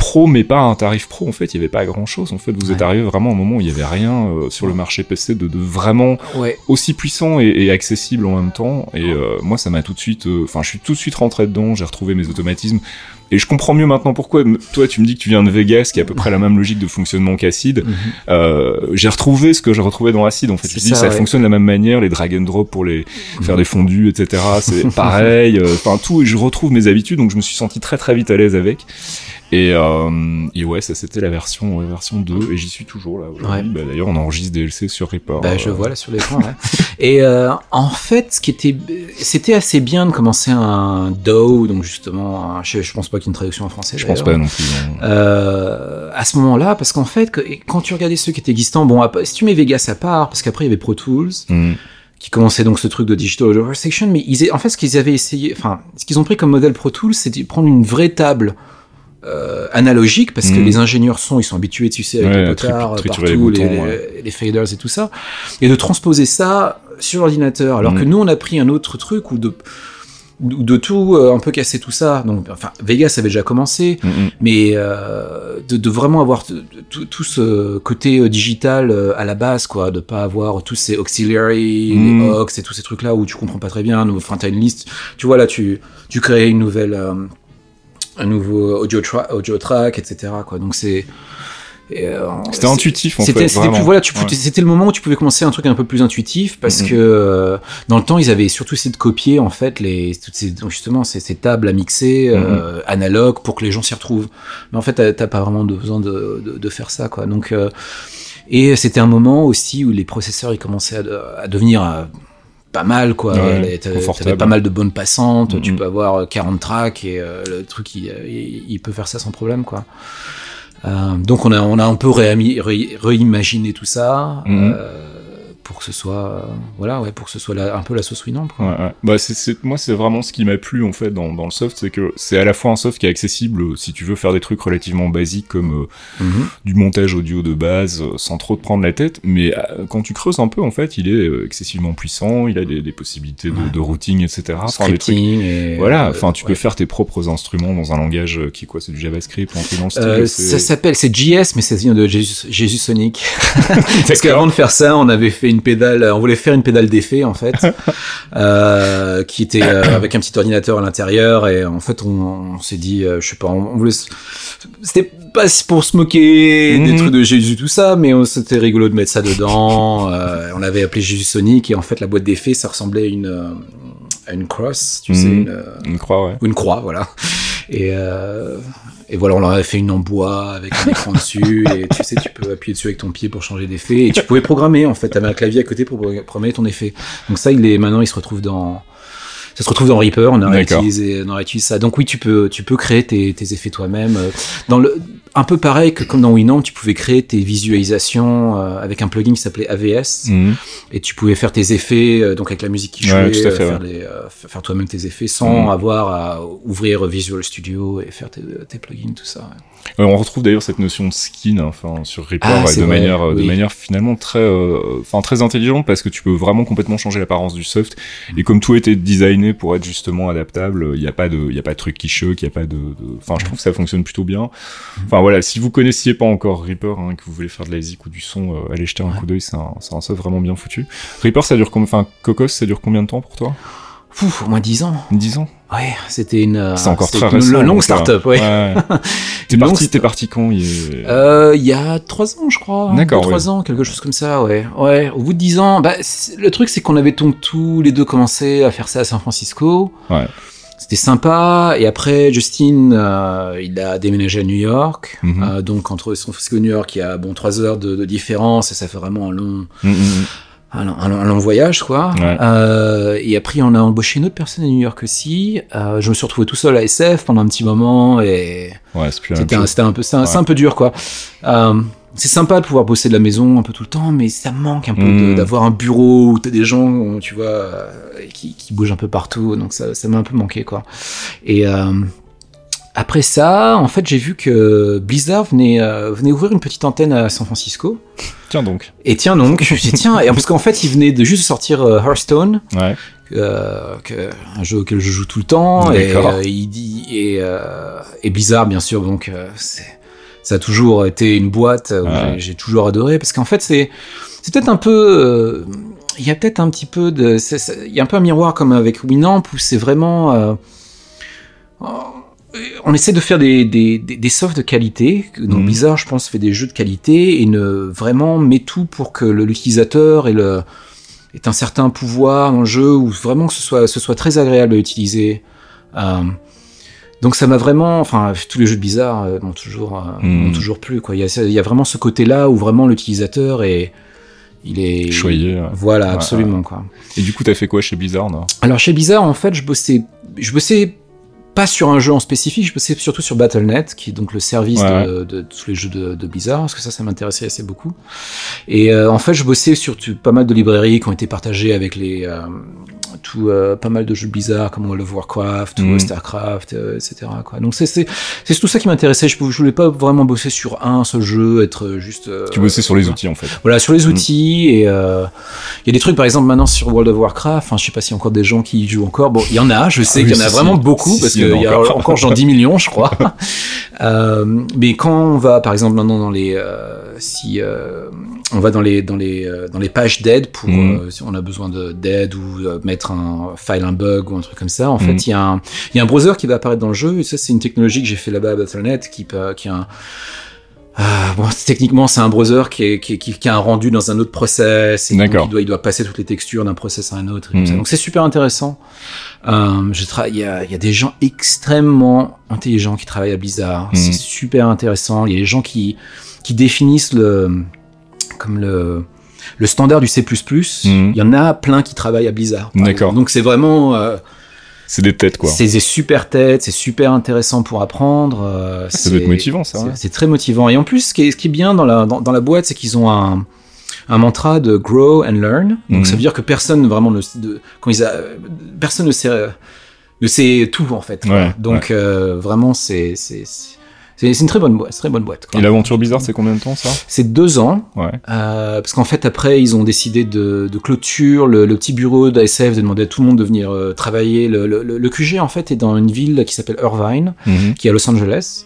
pro mais pas un tarif pro en fait il y avait pas grand chose en fait vous êtes arrivé vraiment au moment où il y avait rien euh, sur le marché PC de, de vraiment Ouais. aussi puissant et, et accessible en même temps. Et euh, moi, ça m'a tout de suite. euh, Enfin, je suis tout de suite rentré dedans. J'ai retrouvé mes automatismes. Et je comprends mieux maintenant pourquoi. Toi, tu me dis que tu viens de Vegas, qui a à peu près la même logique de fonctionnement qu'Acid. Mhm. Euh, j'ai retrouvé ce que j'ai retrouvé dans Acid. En fait, je dis ça, ça ouais. fonctionne de la même manière. Les drag and drop pour les faire des fondus, etc. C'est pareil. euh, Enfin, tout. Et je retrouve mes habitudes. Donc, je me suis senti très très vite à l'aise avec. Et, euh, et ouais, ça c'était la version, ouais, version 2, et j'y suis toujours là. Ouais. Bah, D'ailleurs, on enregistre DLC sur Reaper. Bah, je euh, vois là sur l'écran. Ouais. Et euh, en fait, ce qui était, c'était assez bien de commencer un DAO, donc justement, un- je, je pense pas qu'il y ait une traduction en français. Je pense pas non plus. hein. Euh, à ce moment-là, parce qu'en fait, que- quand tu regardais ceux qui étaient existants, bon, à- si tu mets Vegas à part, parce qu'après il y avait Pro Tools, Mhm. qui commençait donc ce truc de digital audio section, mais ils, en fait, ce qu'ils avaient essayé, enfin, ce qu'ils ont pris comme modèle Pro Tools, c'était de prendre une vraie table euh, analogique, parce que Mhm. les ingénieurs son, ils sont habitués, tu sais, avec Ouais, les potards partout, les, boutons, les- ouais. les faders et tout ça, et de transposer ça sur l'ordinateur. Alors que nous, on a pris un autre truc où de de de tout euh, un peu casser tout ça donc enfin Vegas avait déjà commencé Mhm. mais euh, de, de vraiment avoir tout, tout ce côté digital à la base quoi de pas avoir tous ces auxiliary Mm. les aux et tous ces trucs là où tu comprends pas très bien enfin t'as une liste tu vois là tu tu crées une nouvelle un nouveau audio, tra- audio track etc quoi donc c'est euh, C'était intuitif en c'était, fait. c'était voilà, Ouais. le moment où tu pouvais commencer un truc un peu plus intuitif parce Mhm. que euh, dans le temps ils avaient surtout essayé de copier en fait les toutes ces justement ces, ces tables à mixer Mhm. euh, analogues pour que les gens s'y retrouvent. Mais en fait t'as, pas vraiment besoin de, de, de faire ça quoi. Donc et c'était un moment aussi où les processeurs ils commençaient à, de- à devenir pas mal quoi. Ouais, t'avais- pas mal de bonnes passantes. Tu Mhm. peux avoir euh, 40 tracks et euh, le truc il, il, il peut faire ça sans problème quoi. Euh, donc on a on a un peu ré- réimaginé tout ça Mhm. euh, pour que ce soit euh, voilà ouais pour que ce soit la- un peu la sauce. Ouais, ouais. Bah, c'est, moi, c'est vraiment ce qui m'a plu en fait dans, dans le soft, c'est que c'est à la fois un soft qui est accessible euh, si tu veux faire des trucs relativement basiques comme euh, Mhm. du montage audio de base sans trop te prendre la tête, mais euh, quand tu creuses un peu, en fait, il est excessivement puissant, il a des, des possibilités de, Ouais. de routing, etc. Enfin, des trucs. Scripting et Voilà, enfin, tu peux faire tes propres instruments dans un langage qui quoi, c'est du JavaScript, dans style. C'est- ça s'appelle c'est JS mais ça vient de Jésus, Jésus Sonic parce qu'avant de faire ça on avait fait une pédale on voulait faire une pédale d'effet en fait euh, qui était euh, avec un petit ordinateur à l'intérieur et en fait on, on s'est dit euh, je sais pas on, on voulait c'était pas pour se moquer des Mhm. trucs de Jésus tout ça mais on- c'était rigolo de mettre ça dedans euh, on l'avait appelé Jésus Sonic et en fait la boîte d'effet ça ressemblait à une euh, à une cross tu sais Mhm. une, euh, On croit, ouais. ou une croix, voilà. Et, euh, et voilà, on leur avait fait une en bois avec un écran dessus, et tu sais, tu peux appuyer dessus avec ton pied pour changer d'effet, et tu pouvais programmer, en fait, t'avais un clavier à côté pour programmer ton effet. Donc ça, il est, maintenant, il se retrouve dans, ça se retrouve dans Reaper, on a réutilisé, on a réutilisé ça. Donc oui, tu peux, tu peux créer tes, tes effets toi-même. Dans le, un peu pareil que comme dans Winamp, tu pouvais créer tes visualisations euh, avec un plugin qui s'appelait AVS Mhm. et tu pouvais faire tes effets euh, donc avec la musique qui jouait Ouais, fait, euh, faire, ouais. euh, toi-même tes effets sans Mhm. avoir à ouvrir Visual Studio et faire tes, tes plugins tout ça ouais. On retrouve d'ailleurs cette notion de skin enfin sur Reaper Ah, de vrai, manière euh, de manière finalement très euh, très intelligente parce que tu peux vraiment complètement changer l'apparence du soft. Et comme tout était designé pour être justement adaptable il n'y a pas de il y a pas de truc qui choque il y a pas de enfin je trouve que ça fonctionne plutôt bien. Enfin voilà si vous connaissiez pas encore Reaper hein, que vous voulez faire de la zik ou du son euh, allez jeter un coup d'œil c'est un c'est un soft vraiment bien foutu. Reaper ça dure combien enfin Cocos ça dure combien de temps pour toi? Pouf, au moins 10 ans 10 ans ouais c'était une euh, c'est encore très une récent longue euh, start-up ouais, ouais. t'es parti t'es parti quand il est- Euh, il y a 3 ans je crois D'accord, 3 ans quelque chose comme ça ouais ouais au bout de 10 ans bah, le truc c'est qu'on avait donc tous les deux commencé à faire ça à San Francisco Ouais. C'était sympa. Et après, Justin, euh, il a déménagé à New York. Mhm. Euh, donc, entre San Francisco et New York, il y a bon trois heures de, de différence et ça fait vraiment un long, Mm, mm, mm. Un, long- un long- un long voyage, quoi. Ouais. Euh, et après, on a embauché une autre personne à New York aussi. Euh, je me suis retrouvé tout seul à SF pendant un petit moment et ouais c'était un, chose. c'était un peu, c'est un, c'est Ouais. un peu dur, quoi. Euh, c'est sympa de pouvoir bosser de la maison un peu tout le temps, mais ça manque un peu de- Mm. d'avoir un bureau où t'as des gens, tu vois, euh, qui, qui bougent un peu partout. Donc ça, ça m'a un peu manqué, quoi. Et euh, après ça, en fait, j'ai vu que Blizzard venait, euh, venait ouvrir une petite antenne à San Francisco. Tiens donc. Et tiens donc, je me suis dit, tiens, et parce qu'en fait, ils venaient de juste sortir euh, Hearthstone, Ouais. euh, que- un jeu auquel je joue tout le temps, et, D'accord. il dit, et, et Blizzard, bien sûr, donc ça a toujours été une boîte où Ouais. j'ai, toujours adoré, parce qu'en fait, c'est, peut-être un peu, il y a peut-être un petit peu de, il y a un peu un miroir comme avec Winamp où c'est vraiment, on essaie de faire des, des, des, des softs de qualité. Donc Mhm. Blizzard, je pense, fait des jeux de qualité et ne vraiment met tout pour que l'utilisateur ait, le, ait un certain pouvoir dans le jeu ou vraiment que ce soit, ce soit très agréable à utiliser. Euh, donc ça m'a vraiment, enfin tous les jeux de Blizzard euh, m'ont toujours, euh, Mhm. toujours plu. Quoi. Il, y a, il y a vraiment ce côté-là où vraiment l'utilisateur est, il est Choyé. Voilà, Ouais, absolument quoi. Et du coup, t'as fait quoi chez Blizzard non? Alors chez Blizzard, en fait, je bossais, je bossais pas sur un jeu en spécifique, je bossais surtout sur Battle.net, qui est donc le service Ouais, de, de tous les jeux de, de Blizzard, parce que ça, ça m'intéressait assez beaucoup. Et euh, en fait, je bossais sur tu- pas mal de librairies qui ont été partagées avec les euh, tout, euh, pas mal de jeux Blizzard comme World of Warcraft ou Starcraft, euh, etc. Quoi. Donc c'est tout ça qui m'intéressait. Je, je voulais pas vraiment bosser sur un seul jeu, être juste. euh, Tu bossais sur les outils en fait. voilà, sur les Mm. outils et il y a des trucs par exemple maintenant sur World of Warcraft. Enfin, je sais pas s'il y a encore des gens qui y jouent encore. Bon, il y en a. Je sais Ah qu'il y en a si, vraiment si. beaucoup Si, parce si, il y qu'il y a encore. genre 10 millions, je crois. Mais quand on va par exemple maintenant dans les si on va dans les dans les dans les pages d'aide pour Mm. si on a besoin de d'aide ou euh, un file un bug ou un truc comme ça. En Mm. fait, il y a un il y a un browser qui va apparaître dans le jeu et ça c'est une technologie que j'ai fait là-bas à Battle.net qui qui a un ah, bon, techniquement, c'est un browser qui, est, qui, qui, qui a un rendu dans un autre process. et donc D'accord. Il doit, il doit passer toutes les textures d'un process à un autre. ça. Donc c'est super intéressant. Euh, je il y, a, il y a des gens extrêmement intelligents qui travaillent à Blizzard. Mhm. C'est super intéressant. Il y a des gens qui, qui définissent le, comme le, le standard du C++. Mhm. Il y en a plein qui travaillent à Blizzard. D'accord. Donc c'est vraiment, euh, C'est des têtes quoi. c'est des super têtes, c'est super intéressant pour apprendre. euh, Ça doit être motivant ça. c'est- ouais. Très motivant. Et en plus, ce qui est, ce qui est bien dans la, dans, dans la boîte, c'est qu'ils ont un, un mantra de grow and learn. Donc Mhm. ça veut dire que personne vraiment ne, de, quand ils a, personne ne sait, ne sait tout en fait. Ouais, Donc euh, vraiment, c'est c'est une très bonne boîte, très bonne boîte. quoi. Et l'aventure Blizzard, c'est combien de temps ça? C'est deux ans. Ouais. Euh, parce qu'en fait, après, ils ont décidé de, de clôture le, le petit bureau d'ASF, de demander à tout le monde de venir euh, travailler. Le, le, le QG, en fait, est dans une ville qui s'appelle Irvine, Mhm. qui est à Los Angeles.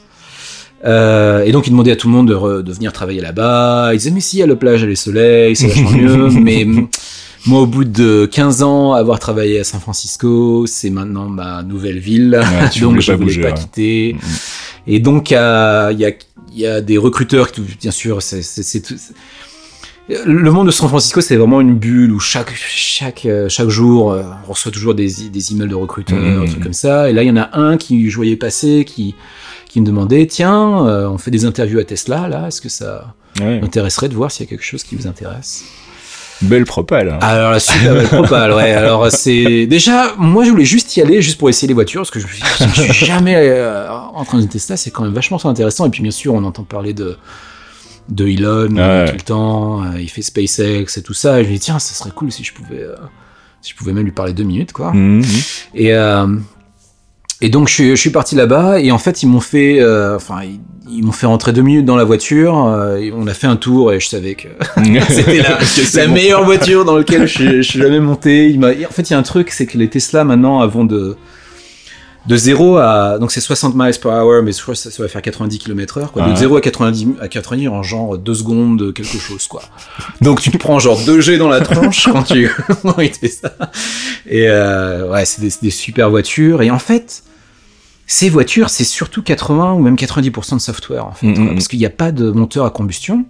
Euh, et donc, ils demandaient à tout le monde de, re- de venir travailler là-bas. Ils disaient, mais si, il y a le plage et le soleil, c'est vachement mieux. Mais moi, au bout de 15 ans, avoir travaillé à San Francisco, c'est maintenant ma nouvelle ville. Ouais, donc, je pas voulais bouger, pas ouais. quitter. Mhm. Et donc, il y a, il y, a, il y a des recruteurs, qui, bien sûr, c'est, tout- le monde de San Francisco, c'est vraiment une bulle où chaque, chaque, euh, chaque jour, euh, on reçoit toujours des, des emails de recruteurs, Mhm. des trucs comme ça. Et là, il y en a un qui, je voyais passer, qui, qui me demandait, tiens, euh, on fait des interviews à Tesla, là, est-ce que ça Ouais. m'intéresserait de voir s'il y a quelque chose qui vous intéresse? Belle propale. alors la super belle propale, ouais. Alors c'est déjà, moi je voulais juste y aller, juste pour essayer les voitures, parce que je, me suis- je suis jamais euh, en train de Tesla, c'est quand même vachement intéressant. Et puis bien sûr, on entend parler de de Elon euh, Ouais. tout le temps. euh, il fait SpaceX et tout ça. Et je me dis tiens, ça serait cool si je pouvais, euh, si je pouvais même lui parler deux minutes, quoi. Mhm. Et et donc je suis, je suis parti là-bas et en fait ils m'ont fait, euh, enfin ils, ils m'ont fait rentrer deux minutes dans la voiture. euh, et on a fait un tour et je savais que c'était la, bon. meilleure voiture dans laquelle je, suis- je suis jamais monté. Il m'a, en fait, il y a un truc, c'est que les Tesla maintenant, avant de de 0 à donc c'est 60 miles per hour, mais je crois que ça, ça va faire 90 km heure. Quoi. De 0 à 90 à 90 en genre 2 secondes quelque chose quoi. Donc tu te prends genre 2 G dans la tronche quand tu quand il fait ça. Et euh, ouais, c'est des, c'est des super voitures. Et en fait, ces voitures, c'est surtout 80 ou même 90% de software en fait, mhm. parce qu'il n'y a pas de moteur à combustion.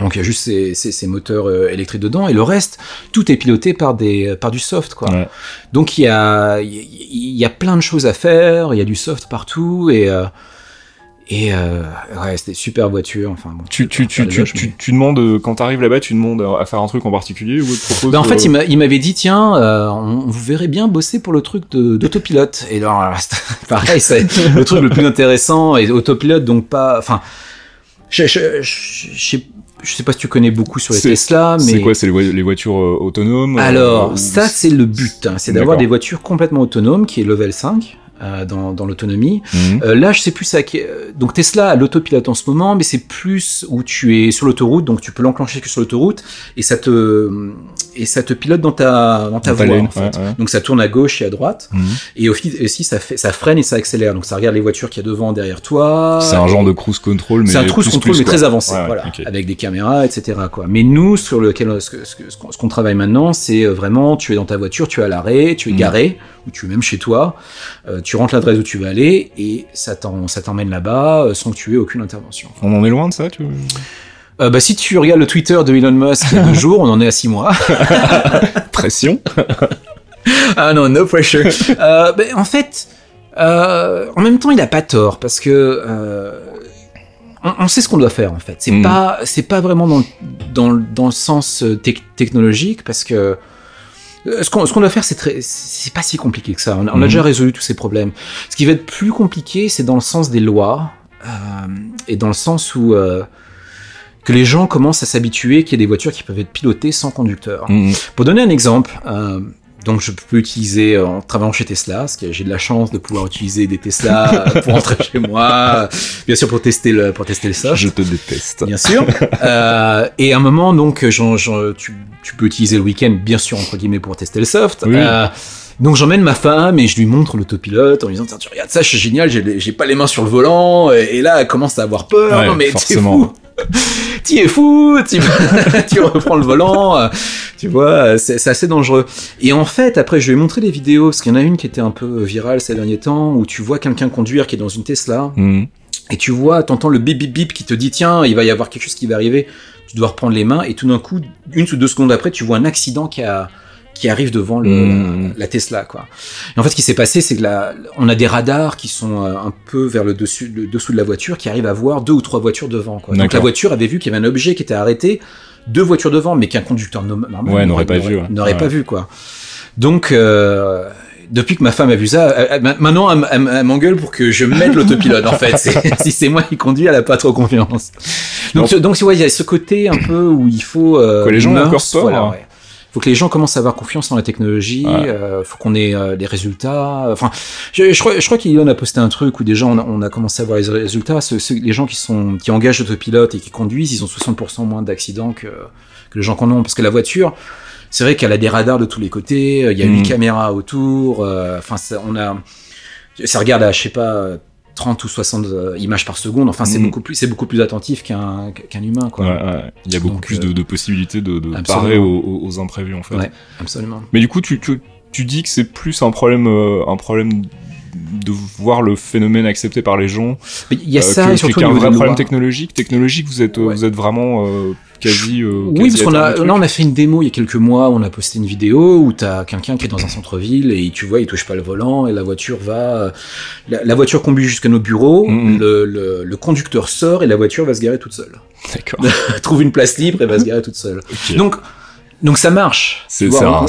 Donc il y a juste ces, ces, ces moteurs euh, électriques dedans et le reste, tout est piloté par des par du soft quoi. Ouais. Donc il y a il y, il y a plein de choses à faire, il y a du soft partout et euh, et euh, ouais c'était super voiture. Enfin bon. Tu, tu, tu, tu, mais- tu demandes, euh, quand t'arrives là-bas, tu demandes à faire un truc en particulier ou te propose Bah, en fait, euh, il m'a- il m'avait dit tiens, euh, on, vous verrez bien bosser pour le truc d'autopilote. Et alors, pareil, c'est le truc le plus intéressant et autopilote, donc pas, enfin, Je, je, je, je sais, je sais pas si tu connais beaucoup sur les Tesla, mais C'est quoi C'est les, voi- les voitures euh, autonomes alors ça c'est le but, hein, c'est d'avoir des voitures complètement autonomes qui est level 5 euh, dans, dans l'autonomie. Mhm. Euh, là, je sais plus ça. qui euh, Donc Tesla a l'autopilote en ce moment, mais c'est plus où tu es sur l'autoroute, donc tu peux l'enclencher que sur l'autoroute et ça te et ça te pilote dans ta dans ta Dans voie lane, en fait. ouais, ouais. Donc ça tourne à gauche et à droite Mhm. et aussi, ça fait ça freine et ça accélère. Donc ça regarde les voitures qu'il y a devant, derrière toi. C'est un genre de cruise control, mais C'est un cruise plus, control plus, mais très avancé, Ouais, voilà, avec des caméras, etc. Quoi. Mais nous, sur lequel ce qu'on ce travaille maintenant, c'est vraiment, tu es dans ta voiture, tu es à l'arrêt, tu es Mhm. garé, ou tu es même chez toi, euh, tu rentres l'adresse où tu vas aller et ça t'emmène là-bas euh, sans que tu aies aucune intervention. On en est loin de ça, tu Euh, bah, si tu regardes le Twitter de Elon Musk il y a deux jours, on en est à six mois. Pression ah non, no pressure. euh, en fait, euh, en même temps, il a pas tort parce que on, on sait ce qu'on doit faire en fait. C'est Mm. pas, c'est pas vraiment dans, le- dans, dans le sens tec- technologique parce que ce qu'on ce qu'on doit faire, c'est très, c'est pas si compliqué que ça. On, a- on a Mhm. déjà résolu tous ces problèmes. Ce qui va être plus compliqué, c'est dans le sens des lois euh, et dans le sens où euh, que les gens commencent à s'habituer qu'il y a des voitures qui peuvent être pilotées sans conducteur. Mhm. Pour donner un exemple, euh, donc je peux utiliser euh, en travaillant chez Tesla, parce que j'ai de la chance de pouvoir utiliser des Tesla euh, pour rentrer chez moi, euh, bien sûr pour tester le pour tester le soft, Je te déteste. bien sûr. Euh, et à un moment donc j'en- j'en- tu, tu peux utiliser le week-end, bien sûr entre guillemets pour tester le soft. Oui. Euh, donc j'emmène ma femme et je lui montre l'autopilote en lui disant Tiens, tu regardes ça, c'est génial, j'ai pas les mains sur le volant et, et là elle commence à avoir peur. Ouais, non mais t'es fou, tu es fou, tu, tu reprends le volant, euh, tu vois, euh, c'est assez dangereux. Et en fait, après, je lui ai montré des vidéos, parce qu'il y en a une qui était un peu virale ces derniers temps, où tu vois quelqu'un conduire qui est dans une Tesla, Mhm. et tu vois, t'entends le bip bip bip qui te dit, tiens, il va y avoir quelque chose qui va arriver, tu dois reprendre les mains, et tout d'un coup, une ou deux secondes après, tu vois un accident qui a qui arrive devant le, Mhm. la, la Tesla quoi. Et en fait ce qui s'est passé c'est que là on a des radars qui sont euh, un peu vers le dessus le dessous de la voiture qui arrivent à voir deux ou trois voitures devant quoi. Donc la voiture avait vu qu'il y avait un objet qui était arrêté, deux voitures devant mais qu'un conducteur normal Ouais, n'aurait pas vu. N'aurait Ouais. pas vu quoi. Donc euh, depuis que ma femme a vu ça, elle- elle- maintenant elle, m'engueule pour que je mette l'autopilote. En fait, si c'est moi qui conduis, elle a pas trop confiance. Donc, Non. donc ouais, il y a ce côté un peu où il faut euh, Que les gens peur, voilà, hein. ouais. Faut que les gens commencent à avoir confiance dans la technologie. Ouais. euh, faut qu'on ait euh, des résultats. Enfin, je, je crois, je crois qu'Elon a posté un truc où déjà on a, on a commencé à voir les résultats. Ceux- ceux- les gens qui sont qui engagent l'autopilote et qui conduisent, ils ont 60% moins d'accidents que que les gens qui en ont. Parce que la voiture, c'est vrai qu'elle a des radars de tous les côtés. euh, Il y a Mhm. huit caméras autour. euh, Enfin, ça- on a ça regarde à je sais pas 30 ou 60 euh, images par seconde. Enfin, c'est Mhm. beaucoup plus c'est beaucoup plus attentif qu'un qu'un humain quoi. Ouais, ouais. Il y a beaucoup Donc, plus euh, de, de possibilités de, parer aux, imprévus en fait. Ouais, absolument. Mais du coup, tu, tu, tu dis que c'est plus un problème, euh, un problème de voir le phénomène accepté par les gens Il y a euh, ça que- et surtout qu'il y a au un niveau vrai problème technologique. Technologique, vous êtes, vous êtes vraiment quasi. euh, Oui, quasi parce qu'on a, là, on a fait une démo il y a quelques mois, on a posté une vidéo où t'as quelqu'un qui est dans un centre-ville et tu vois, il touche pas le volant et la voiture va, la, la voiture conduit jusqu'à nos bureaux, Mhm. le, le, le conducteur sort et la voiture va se garer toute seule. D'accord. Trouve une place libre et va se garer toute seule. Donc, donc ça marche. C'est un,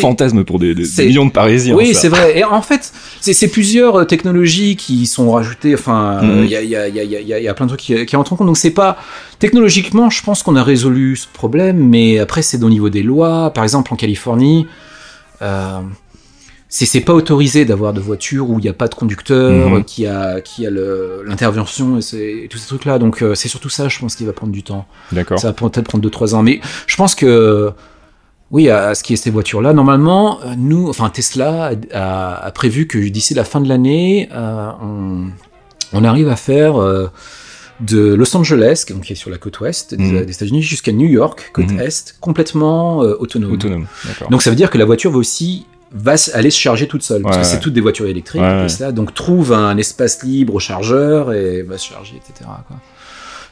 fantasme pour des, des- millions de Parisiens. Oui, c'est vrai. Et en fait, c'est plusieurs euh, technologies qui sont rajoutées. Enfin, Mhm. il y, a, y, a, y, a, il y a plein de trucs qui, qui rentrent en compte. Donc c'est pas technologiquement, je pense qu'on a résolu ce problème, mais après c'est au niveau des lois. Par exemple, en Californie, euh, c'est c'est pas autorisé d'avoir de voiture où il n'y a pas de conducteur, Mhm. qui a qui a l'intervention et, et tous ces trucs-là. Donc euh, c'est surtout ça, je pense, qui va prendre du temps. D'accord. Ça va peut-être prendre 2-3 ans. Mais je pense que, oui, à, à ce qui est ces voitures-là, normalement, nous, enfin Tesla a, a- a prévu que d'ici la fin de l'année, euh, on, on arrive à faire euh, de Los Angeles, donc qui est sur la côte ouest des, Mhm. des États-Unis, jusqu'à New York, côte Mhm. est, complètement euh, autonome. Autonome. D'accord. Donc ça veut dire que la voiture va aussi va aller se charger toute seule, parce Ouais, que c'est toutes des voitures électriques, Ouais, ouais. Tesla, donc trouve un espace libre au chargeur et va se charger, etc. Quoi.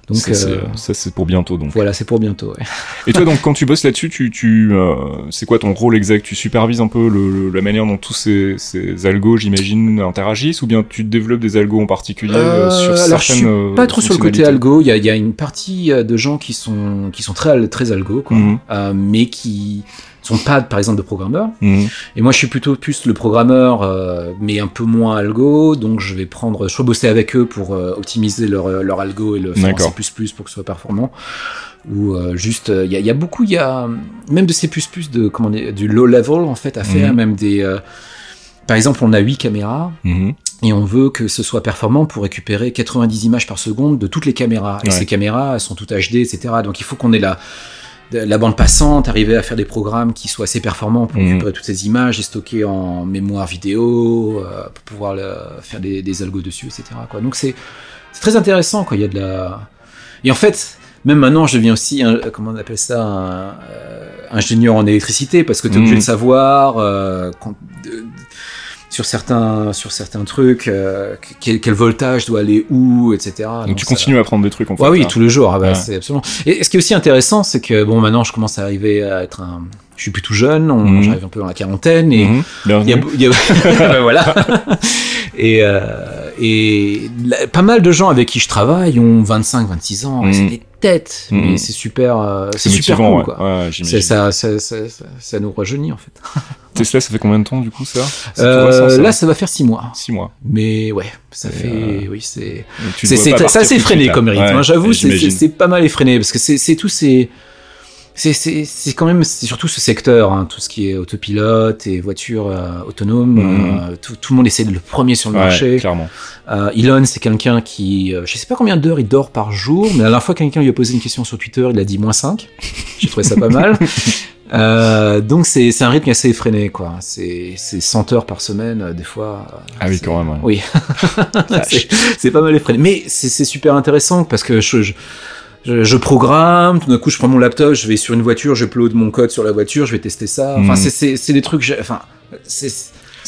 Donc Ça, c'est- euh, ça, c'est pour bientôt donc. voilà, c'est pour bientôt. Ouais. Et toi, donc, quand tu bosses là-dessus, tu, tu, euh, c'est quoi ton rôle exact? Tu supervises un peu le, le- la manière dont tous ces, ces algos, j'imagine, interagissent, ou bien tu développes des algos en particulier euh, sur Euh, certaines alors je suis pas trop sur le côté algo. Il y a, il y a une partie de gens qui sont qui sont très très algo, quoi, Mhm. mais qui sont pas par exemple de programmeurs. Mhm. Et moi, je suis plutôt plus le programmeur, euh, mais un peu moins algo. Donc, je vais prendre, je vais bosser avec eux pour euh, optimiser leur, euh, leur algo et le faire en. C++ pour que ce soit performant. Ou euh, juste, il y, a- y a beaucoup, il y a même de C++ de comment dire, du low level en fait à faire, Mhm. même des. par exemple, on a 8 caméras Mhm. et on veut que ce soit performant pour récupérer 90 images par seconde de toutes les caméras. Et Ouais. ces caméras, elles sont toutes HD, etc. Donc il faut qu'on ait la, la bande passante, arriver à faire des programmes qui soient assez performants pour Mhm. récupérer toutes ces images et stocker en mémoire vidéo, euh, pour pouvoir le- faire des, des algos dessus, etc. Quoi. Donc c'est très intéressant. Quoi. Il y a de la... Et en fait, même maintenant, je deviens aussi, un, comment on appelle ça, un, euh, ingénieur en électricité, parce que tu es obligé Mhm. de savoir euh, sur certains sur certains trucs euh, quel, quel voltage doit aller où etc Donc tu ça- continues à apprendre des trucs en fait. Ouais, oui là. tous les jours ah bah, Ouais. c'est absolument et ce qui est aussi intéressant c'est que bon maintenant je commence à arriver à être un je suis plus tout jeune on- Mhm. j'arrive un peu dans la quarantaine et Mhm. il y a, y a- Ben voilà et euh, et la- pas mal de gens avec qui je travaille ont 25 26 ans Mhm. c'est des têtes Mhm. mais c'est super euh, c'est super cool ouais. quoi Ouais, ça, ça, ça, ça, ça nous rajeunit en fait. Tesla, ça fait combien de temps du coup ça? Euh, récent, ça là, ça va faire six mois. Six mois. Mais ouais, ça Et, fait, euh, oui, c'est, c'est, assez là. comme rythme. Ouais, hein, J'avoue, c'est, pas mal effréné parce que c'est, c'est tous ces, c'est, quand même, c'est surtout ce secteur, hein, tout ce qui est autopilote et voitures euh, autonomes. Mhm. euh, tout, tout le monde essaie de le premier sur le Ouais, marché. clairement. Euh, Elon, c'est quelqu'un qui, je sais pas combien d'heures il dort par jour, mais la dernière fois quelqu'un lui a posé une question sur Twitter, il a dit moins 5. J'ai trouvé ça pas mal. Donc c'est, un rythme assez effréné, quoi. C'est, c'est 100 heures par semaine, des fois. Ah oui, quand même. ouais. Oui. c'est, pas mal effréné. Mais c'est, c'est super intéressant parce que je, je, je, je programme, tout d'un coup je prends mon laptop, je vais sur une voiture, je upload mon code sur la voiture, je vais tester ça. Enfin, Mhm. c'est, c'est, c'est des trucs, enfin, c'est,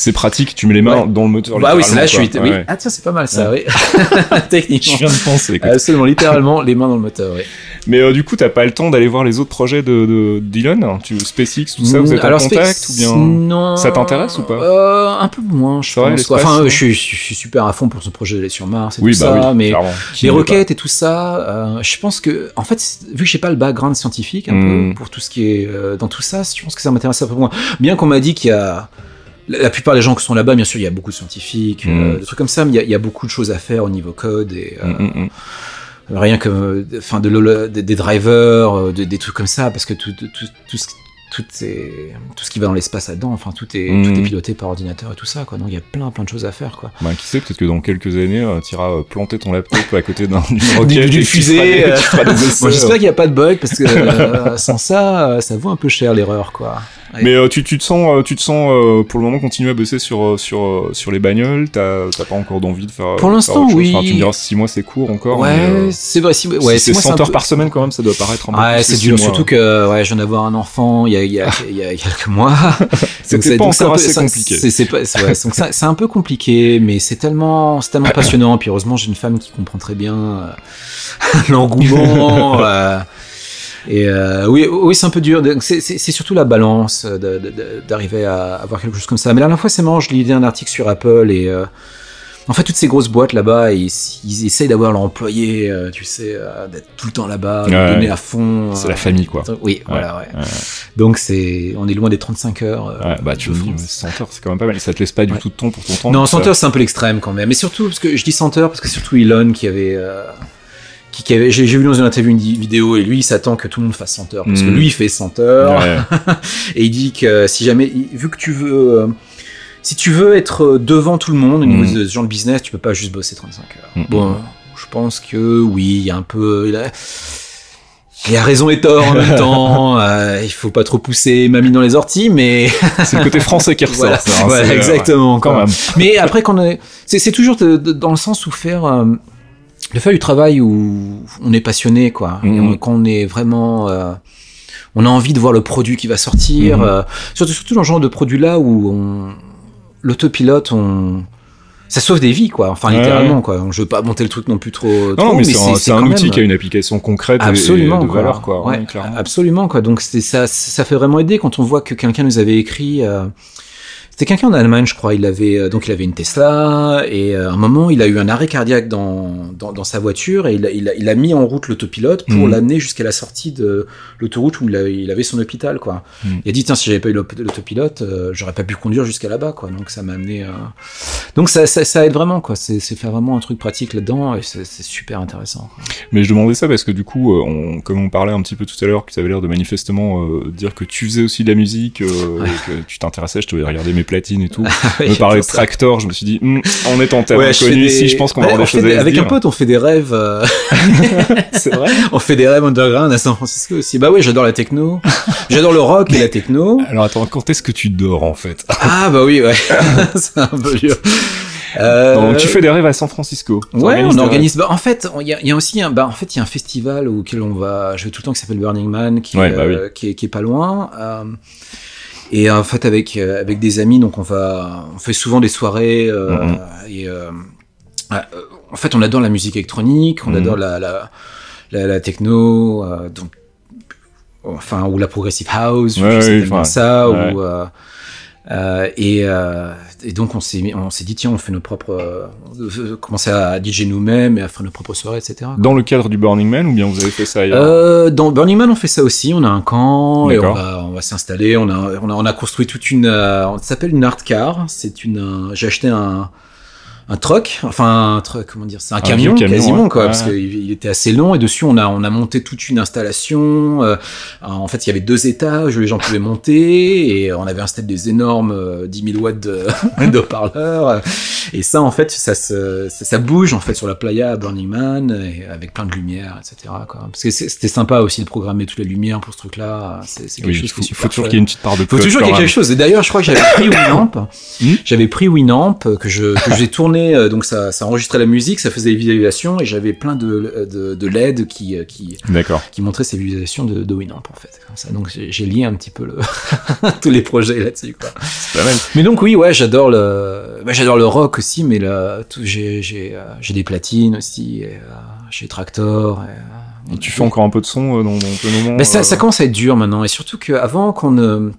C'est pratique, tu mets les mains Ouais. dans le moteur. bah oui, c'est là, je suis, oui. Ah tiens, c'est pas mal ça, oui. Je Techniquement. viens de penser. écoute. Absolument, littéralement, les mains dans le moteur, oui. Mais euh, du coup, t'as pas le temps d'aller voir les autres projets de, de d'Elon Tu SpaceX, tout ça, vous êtes en Alors, contact Space- ou bien non, Ça t'intéresse ou pas euh, Un peu moins, je vrai, pense. l'espace, Enfin, non je, suis, je suis super à fond pour ce projet d'aller sur Mars et Oui, tout bah ça, oui, mais les requêtes et tout ça, euh, je pense que, en fait, vu que j'ai pas le background scientifique un peu pour tout ce qui est euh, dans tout ça, je pense que ça m'intéresse un peu moins. Bien qu'on m'a dit qu'il y a la la plupart des gens qui sont là-bas, bien sûr, il y a beaucoup de scientifiques, euh, Mm. des trucs comme ça, mais il y, a, il y a beaucoup de choses à faire au niveau code et euh, Mm, mm, rien que euh, enfin de l'holo- des, drivers de- des trucs comme ça parce que tout tout tout, tout ce tout, est- tout ce qui va dans l'espace là-dedans, enfin tout est Mhm. tout est piloté par ordinateur et tout ça quoi. Donc il y a plein plein de choses à faire quoi. Bah, qui sait, peut-être que dans quelques années, euh, t'iras euh, planter ton laptop à côté d'un roquette d'une tu fusée, euh, tu Bon, j'espère euh. qu'il n'y a pas de bug parce que euh, sans ça ça vaut un peu cher l'erreur quoi. Ouais. Mais euh, tu, tu te sens, tu te sens pour le moment continuer à bosser sur sur sur les bagnoles? T'as pas encore d'envie de faire. Pour l'instant, oui. Enfin, tu me diras six mois c'est court encore. ouais, c'est vrai si ouais, c'est moi, 100 un heures peu- par semaine quand même, ça doit paraître. Ouais, plus c'est dur, mois. surtout que ouais, je viens d'avoir un enfant il y a, a, il y, a, il y a quelques mois. C'était c'est- pas encore un peu- assez compliqué. C'est un peu compliqué, mais c'est tellement, c'est tellement passionnant. Puis heureusement, j'ai une femme qui comprend très bien euh, l'engouement. euh, et euh, oui, oui, c'est un peu dur. C'est surtout la balance euh, d'arriver à avoir quelque chose comme ça. Mais la dernière fois, c'est marrant. Je lisais un article sur Apple et euh, en fait, toutes ces grosses boîtes là-bas, ils, ils essayent d'avoir leur employé, euh, tu sais, euh, d'être tout le temps là-bas, de Ouais. donner à fond. C'est euh, la famille quoi. oui, voilà, ouais. Donc c'est, on est loin des 35 heures. Ouais, bah tu France. 100 heures, c'est quand même pas mal. Et ça te laisse pas du tout de temps pour ton temps. Non, donc 100 ça- heures c'est un peu l'extrême quand même. Mais surtout parce que je dis 100 heures parce que surtout Elon qui avait, qui, qui avait, j'ai vu dans une interview une vidéo et lui il s'attend que tout le monde fasse 100 heures parce que Mm. lui il fait 100 heures Ouais. et il dit que si jamais, vu que tu veux, si tu veux être devant tout le monde au niveau Mm. de ce genre de business, tu peux pas juste bosser 35 heures. Mm. Bon, je pense que oui, il y a un peu. Il a, il a raison et tort en même temps. euh, il faut pas trop pousser mamie dans les orties, mais C'est le côté français qui ressort. voilà, ça, hein, voilà, c'est- exactement. Quand même. Mais après, qu'on est, c'est, toujours de- de- dans le sens où faire, euh, de faire du travail où on est passionné, quoi. Et on- quand on est vraiment, euh, on a envie de voir le produit qui va sortir. Euh, surtout, surtout dans ce genre de produit-là où on, l'autopilote, on, ça sauve des vies, quoi. Enfin, Ouais, littéralement, quoi. Je veux pas monter le truc non plus trop. Non, trop, mais c'est un, c'est un outil même- qui a une application concrète Absolument, et de quoi. valeur, quoi. Ouais, ouais, clairement. absolument, quoi. Donc c'est ça, ça fait vraiment aider quand on voit que quelqu'un nous avait écrit. euh, C'était quelqu'un en Allemagne, je crois. Il avait euh, donc il avait une Tesla et euh, à un moment il a eu un arrêt cardiaque dans dans, dans sa voiture et il a, il a, il a mis en route l'autopilote pour Mhm. l'amener jusqu'à la sortie de l'autoroute où il, a- il avait son hôpital quoi. Mhm. Il a dit tiens si j'avais pas eu l'auto- l'autopilote, euh, j'aurais pas pu conduire jusqu'à là-bas quoi. Donc ça m'a amené. euh, Donc ça, ça ça aide vraiment quoi. C'est faire vraiment un truc pratique là-dedans et c'est super intéressant. quoi. Mais je demandais ça parce que du coup, euh, on, comme on parlait un petit peu tout à l'heure, que tu avais l'air de manifestement euh, dire que tu faisais aussi de la musique, et que tu t'intéressais, je te voyais regarder mes platines et tout. me parler de ça. Tractor, je me suis dit, Hmm, on est en terrain Ouais, des- ici, je pense qu'on va avoir des choses des- Avec dire. un pote, on fait des rêves. euh, C'est vrai? on fait des rêves underground à San Francisco aussi. Bah oui, j'adore la techno. J'adore le rock et la techno. Alors attends, quand est-ce que tu dors en fait? Ah bah oui, ouais. c'est un peu dur. Euh, Donc tu fais des rêves à San Francisco. Ouais, on organise. Bah, en fait, il y, a- il y a aussi un, bah, en fait, il y a un festival auquel on va. Je vais tout le temps qui s'appelle Burning Man, qui, Ouais, est, bah oui. euh, qui, est, qui est pas loin. euh, et en fait, avec euh, avec des amis, donc on va, on fait souvent des soirées. euh, Mhm. Et euh, en fait, on adore la musique électronique, on Mhm. adore la la, la, la techno, donc enfin ou la progressive house, Ouais, tellement enfin, ça ouais. ou euh, euh, et, euh, et donc on s'est on dit tiens on fait nos propres euh, euh, commencer à DJ nous-mêmes et à faire nos propres soirées etc. Dans le cadre du Burning Man ou bien vous avez fait ça ailleurs? Dans Burning Man, on fait ça aussi. On a un camp et on va, on va s'installer. On a, on a, on a construit toute une. ça s'appelle une art car. C'est une. J'ai acheté un un truck, enfin un truck, comment dire, c'est un, camion, vieux camion, quasiment ouais. quoi, Ouais. parce qu'il il était assez long et dessus on a on a monté toute une installation. euh, en fait, il y avait deux étages où les gens pouvaient monter et on avait installé des énormes euh, 10 000 watts de, de haut-parleurs. Et ça, en fait, ça, se, ça, ça bouge en fait sur la playa à Burning Man et avec plein de lumière, etc. Quoi. Parce que c'était sympa aussi de programmer toutes les lumières pour ce truc-là. C'est quelque Oui, chose il qui faut, faut toujours qu'il y ait une petite part de Faut toujours qu'il y ait quelque chose. Et d'ailleurs, je crois que j'avais pris Winamp. Hmm j'avais pris Winamp que je que j'ai tourné, euh, donc ça, ça enregistrait la musique, ça faisait des visualisations et j'avais plein de, de, de LED qui, euh, qui, qui montraient ces visualisations de, de Winamp en fait. Comme ça. Donc j'ai lié un petit peu le tous les projets là-dessus. quoi. C'est pas mal. Mais donc oui, ouais, j'adore le, bah, j'adore le rock aussi, mais là, tout- j'ai j'ai euh, j'ai des platines aussi, et, euh, j'ai Tractor. Et, euh, Et tu fais encore un peu de son dans, dans ton moment mais ça, ça commence à être dur maintenant, et surtout qu'avant qu'on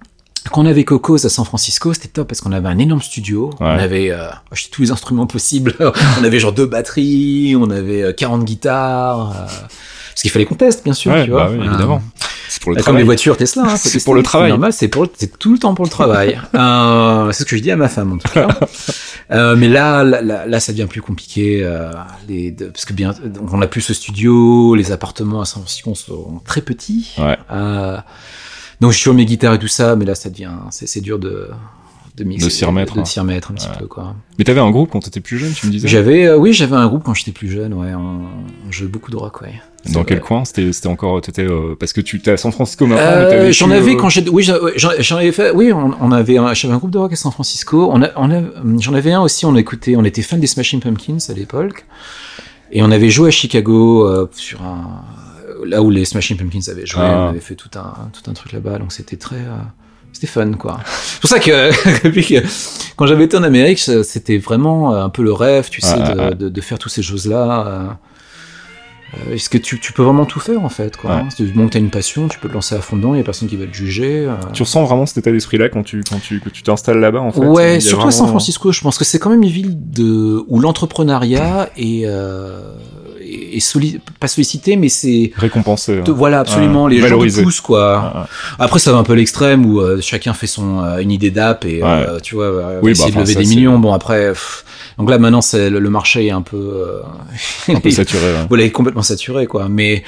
ne quand on avait Cocos à San Francisco, c'était top parce qu'on avait un énorme studio. On avait euh, acheté tous les instruments possibles. on avait genre deux batteries, on avait euh, 40 guitares. euh, parce qu'il fallait qu'on teste, bien sûr. Ouais, tu vois. bah oui, Euh, évidemment. C'est pour le comme les travail. voitures Tesla, hein, C'est pour le travail. normal, c'est pour, c'est tout le temps pour le travail. Euh, c'est ce que je dis à ma femme en tout cas. Euh, mais là, là, là, ça devient plus compliqué, euh, les, de- parce que bien, donc on a plus ce studio, les appartements à San Francisco sont très petits. Ouais. Donc je suis sur mes guitares et tout ça, mais là, ça devient, c'est, dur de de, mixer, De s'y remettre, de, hein. s'y remettre un petit peu quoi. Mais t'avais un groupe quand t'étais plus jeune, tu me disais? J'avais, euh, oui, j'avais un groupe quand j'étais plus jeune, ouais, on, on jouait beaucoup de rock, ouais. Dans quel coin? C'était c'était encore t'étais euh, parce que tu étais à San Francisco maintenant. Euh, j'en avais quand j'étais, oui, j'en avais fait, oui, on, on avait, j'avais un groupe de rock à San Francisco. On a, on a, j'en avais un aussi. On écoutait, on était fan des Smashing Pumpkins à l'époque, et on avait joué à Chicago sur un, là où les Smashing Pumpkins avaient joué. Ah. On avait fait tout un, tout un truc là-bas, donc c'était très, euh, c'était fun, quoi. C'est pour ça que, depuis que quand j'avais été en Amérique, c'était vraiment euh, un peu le rêve, tu sais, de, ouais. de, de faire toutes ces choses-là. euh, Est-ce que tu, tu peux vraiment tout faire en fait quoi Ouais. hein? Tu bon, t'as une passion, tu peux te lancer à fond dedans, il y a personne qui va te juger. euh. Tu ressens vraiment cet état d'esprit-là quand tu quand tu tu t'installes là-bas en fait? Ouais, surtout à San Francisco, je pense que c'est quand même une ville de où l'entrepreneuriat est, euh, est, est solli- pas sollicité, mais c'est Récompensé. hein. voilà absolument les gens te poussent quoi. Après ça va un peu à l'extrême où euh, chacun fait son euh, une idée d'app et euh, tu vois Oui, essayer bah, de lever ça, des millions. Bon après pff, donc là maintenant c'est le, le marché est un peu euh, Un peu saturé. ouais. Voilà, il est complètement saturé, quoi. Mais,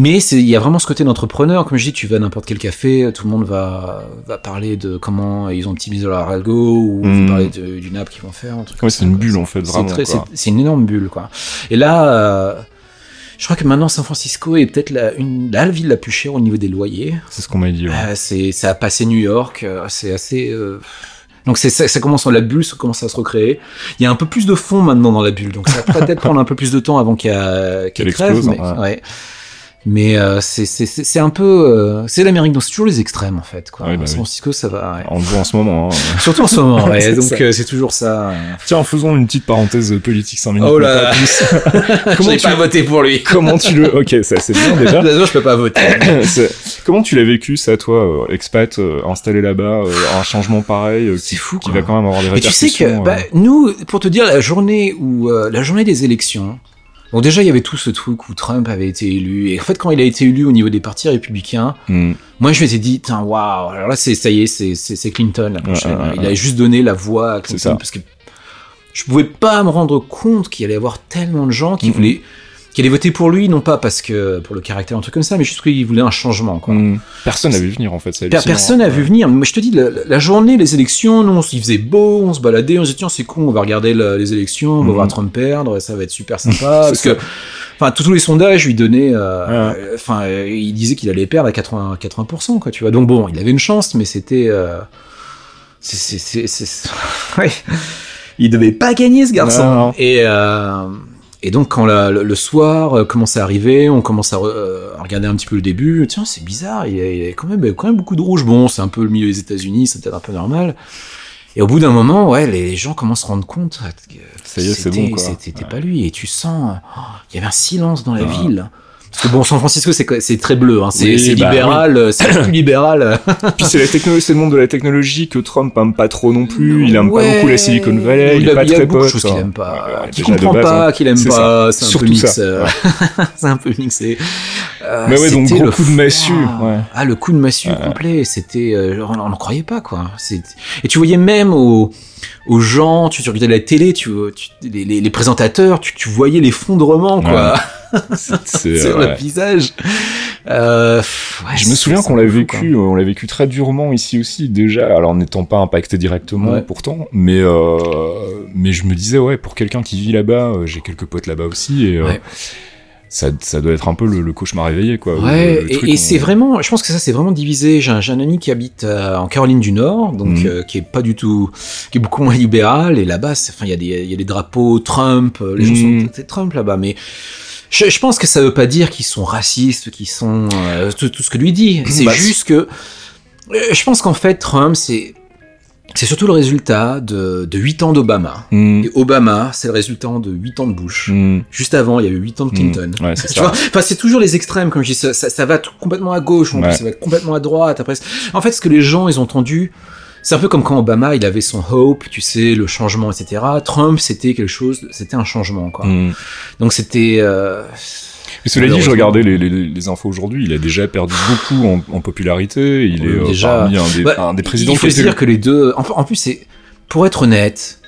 mais il y a vraiment ce côté d'entrepreneur. Comme je dis, tu vas à n'importe quel café, tout le monde va, va parler de comment ils ont optimisé leur algo ou Mm. vont parler de- d'une app qu'ils vont faire. un truc Ouais, c'est une quoi. bulle en fait C'est vraiment. très- c'est, c'est une énorme bulle, quoi. Et là, euh, je crois que maintenant San Francisco est peut-être la, une, la ville la plus chère au niveau des loyers. C'est ce qu'on m'a dit. ouais. Euh, c'est, ça a passé New York. euh, C'est assez. euh, donc c'est ça, ça commence la bulle, ça commence à se recréer. Il y a un peu plus de fond maintenant dans la bulle, donc ça va peut-être prendre un peu plus de temps avant qu'elle Qu'elle qu'elle crève. explose, mais, ouais. ouais. Mais euh, c'est un peu euh, c'est l'Amérique donc c'est toujours les extrêmes en fait quoi. Ouais, bah San oui. Francisco ça va. ouais. On le voit en ce moment. hein. Surtout en ce moment. ouais, donc euh, c'est toujours ça. Tiens, faisons une petite parenthèse politique 5 minutes. Oh là là. plus. Comment tu- pas voter pour lui Comment tu le... Ok, ça c'est bien déjà. Façon, je peux pas voter. Comment tu l'as vécu ça, toi, euh, expat, installé là-bas, un changement pareil C'est qui, fou, qui quoi. va quand même avoir des Mais tu sais répercussions. que bah, nous, pour te dire, la journée où la journée des élections. Bon, déjà, il y avait tout ce truc où Trump avait été élu. Et en fait, quand il a été élu au niveau des partis républicains, hmm, moi, je m'étais dit, tiens, waouh, alors là, c'est, ça y est, c'est, c'est, c'est Clinton, la prochaine. il a juste donné la voix à Clinton ça. parce que je pouvais pas me rendre compte qu'il allait y avoir tellement de gens qui Mhm. voulaient, qui allaient voter pour lui, non pas parce que, pour le caractère, un truc comme ça, mais juste qu'ils voulaient un changement, quoi. hmm. Personne n'a vu venir en fait. c'est. Personne n'a vu venir. Moi, je te dis, la, la journée, les élections, nous, on il faisait beau, on se baladait, on se disait, tiens, c'est con, on va regarder la- les élections, on va Mhm. voir Trump perdre, ça va être super sympa. parce ça. que, enfin, tous les sondages lui donnaient, euh, Ouais. euh, enfin, euh, il disait qu'il allait perdre à 80, 80%, quoi, tu vois. Donc bon, il avait une chance, mais c'était, euh, c'est- ouais. Il devait pas gagner, ce garçon. Non, non. Et, euh, et donc, quand la- le, le soir euh, commence à arriver, on commence à, euh, à regarder un petit peu le début. Tiens, c'est bizarre, il y, a, il y a quand même, quand même beaucoup de rouge. Bon, c'est un peu le milieu des États-Unis, c'est peut-être un peu normal. Et au bout d'un moment, ouais, les gens commencent à se rendre compte que Ça y est, c'est c'était- bon, quoi. C'était c'était Ouais. pas lui. Et tu sens, oh, il y avait un silence dans la Ah. ville. Parce que bon, San Francisco, c'est très bleu, hein. c'est Oui, c'est bah libéral, euh, c'est plus libéral. Puis c'est le monde de la technologie que Trump aime pas trop non plus. Il aime pas Ouais. beaucoup la Silicon Valley. Il, Il est a- pas il très beaucoup de choses qu'il hein. aime pas, Ouais, qu'il comprend base, pas, hein. qu'il aime pas, c'est un peu mix. ça. Ouais. c'est un peu mixé. Euh, Mais ouais, donc gros le coup de massue, ouais. Ah, le coup de massue complet, c'était, euh, on n'en croyait pas quoi. Et tu voyais même aux, aux gens, tu, tu regardais la télé, tu, tu- les, les- les présentateurs, tu, tu voyais l'effondrement quoi sur ouais. le visage. Euh, pff, ouais, Je me souviens qu'on l'a vécu, euh, on l'a vécu très durement ici aussi déjà, alors n'étant pas impacté directement Ouais. pourtant, mais euh, mais je me disais ouais pour quelqu'un qui vit là-bas, euh, j'ai quelques potes là-bas aussi et euh, ça ça doit être un peu le, le cauchemar éveillé quoi. Ouais, Le- le et, c'est vraiment, je pense que ça c'est vraiment divisé. J'ai un, ami qui habite euh, en Caroline du Nord, donc Mhm. euh, qui est pas du tout, qui est beaucoup moins libéral. Et là-bas, enfin, il y a des, il y a des drapeaux Trump. euh, Les gens Mhm. sont c'est Trump là-bas, mais je, je pense que ça veut pas dire qu'ils sont racistes, qu'ils sont euh, tout, tout ce que lui dit. C'est Bah, juste que euh, je pense qu'en fait Trump c'est c'est surtout le résultat de, de 8 ans d'Obama. Mm, Et Obama, c'est le résultat de 8 ans de Bush. mm, Juste avant, il y avait 8 ans de Clinton. mm. Ouais, c'est Tu ça. vois enfin, c'est toujours les extrêmes, comme je dis, ça, ça, ça va tout- complètement à gauche, Ouais. ça va complètement à droite. Après, en fait, ce que les gens, ils ont entendu, c'est un peu comme quand Obama, il avait son hope, tu sais, le changement, etc. Trump, c'était quelque chose, c'était un changement, quoi. Mm. Donc c'était, euh, Mais cela dit, je regardais les, les, les infos aujourd'hui, il a déjà perdu beaucoup en, en popularité, il est euh, déjà. parmi un des, bah, un des présidents il faut se dire que les deux, en, en plus, c'est, pour être honnête,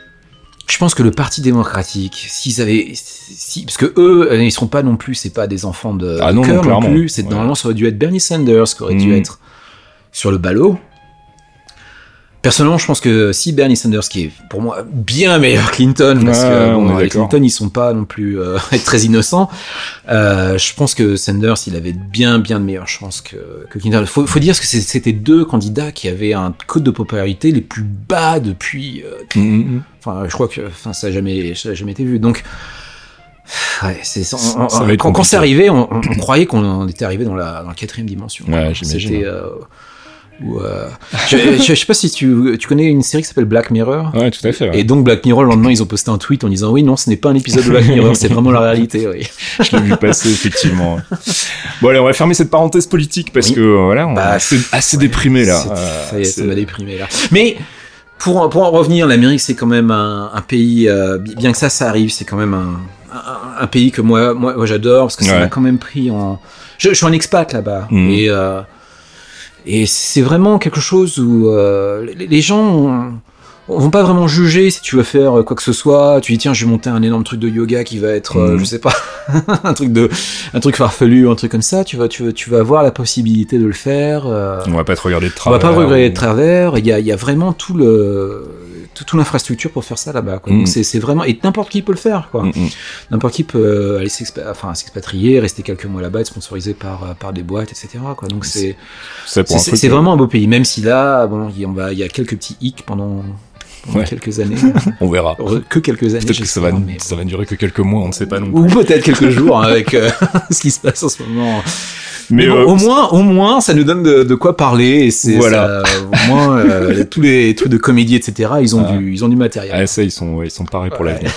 je pense que le Parti démocratique, s'ils avaient, si, parce que eux, euh, ils seront pas non plus, c'est pas des enfants de Ah non, non, cœur non, clairement. plus. C'est Ouais. normalement ça aurait dû être Bernie Sanders qui aurait dû Mm. être sur le ballot. Personnellement, je pense que si Bernie Sanders, qui est pour moi bien meilleur que Clinton, parce que bon, les. Clinton ils sont pas non plus euh, très innocents, euh, je pense que Sanders il avait bien bien de meilleures chances que, que Clinton. Faut, faut dire que c'était deux candidats qui avaient un code de popularité les plus bas depuis. euh, Mm, mm, mm. Enfin, je crois que enfin, ça n'a jamais, ça a jamais été vu. Donc, ouais, c'est, quand, quand c'est arrivé, on, on- on croyait qu'on était arrivé dans la, dans la quatrième dimension. Ouais, j'imagine. C'était. Euh, euh, je, je, je sais pas si tu, tu connais une série qui s'appelle Black Mirror. Ouais, tout à fait. ouais. Et donc Black Mirror, le lendemain, ils ont posté un tweet en disant oui, non, ce n'est pas un épisode de Black Mirror, c'est vraiment la réalité. Oui. Je l'ai vu passer, effectivement. Bon, allez, on va fermer cette parenthèse politique parce Oui. que, euh, voilà, on Bah, est assez, assez déprimé, là. Euh, ça y est, ça m'a déprimé là. Mais pour, en- pour en revenir, l'Amérique c'est quand même un, un pays, euh, bi- bien que ça, ça arrive, c'est quand même un, un, un pays que moi, moi, moi, j'adore parce que ça Ouais. m'a quand même pris en. Je, je suis un expat là-bas Mhm. et euh, et c'est vraiment quelque chose où euh, les, gens ont- vont pas vraiment juger si tu veux faire quoi que ce soit. Tu dis tiens, je vais monter un énorme truc de yoga qui va être, euh, Mhm. je sais pas, un truc de, un truc farfelu, un truc comme ça. Tu vas, tu tu vas avoir la possibilité de le faire. euh, On va pas te regarder de on travers. va pas regretter de travers. Il y a, il y a vraiment tout le, toute l'infrastructure pour faire ça là-bas. Mm. Donc c'est, vraiment et n'importe qui peut le faire. Quoi. Mm, mm. N'importe qui peut euh, aller enfin, s'expatrier, rester quelques mois là-bas, être sponsorisé par, euh, par des boîtes, etc. Quoi. Donc c'est, C'est c'est euh, vraiment un beau pays. Même si là, bon, il y, on va, il y a quelques petits hicks pendant Ouais. quelques années. On verra. Que quelques années. Peut-être que ça va, j'espère, mais- ça va durer que quelques mois, on ne sait pas non plus. Ou peut-être quelques jours hein, avec euh, ce qui se passe en ce moment. Mais, Mais, bon, euh, au moins, au moins, ça nous donne de, de quoi parler. Et c'est Voilà. ça, au moins, euh, tous les trucs de comédie, etc. Ils ont Ah. du, ils ont du matériel. Ah, ça, ils sont, ils sont parés pour l'avenir.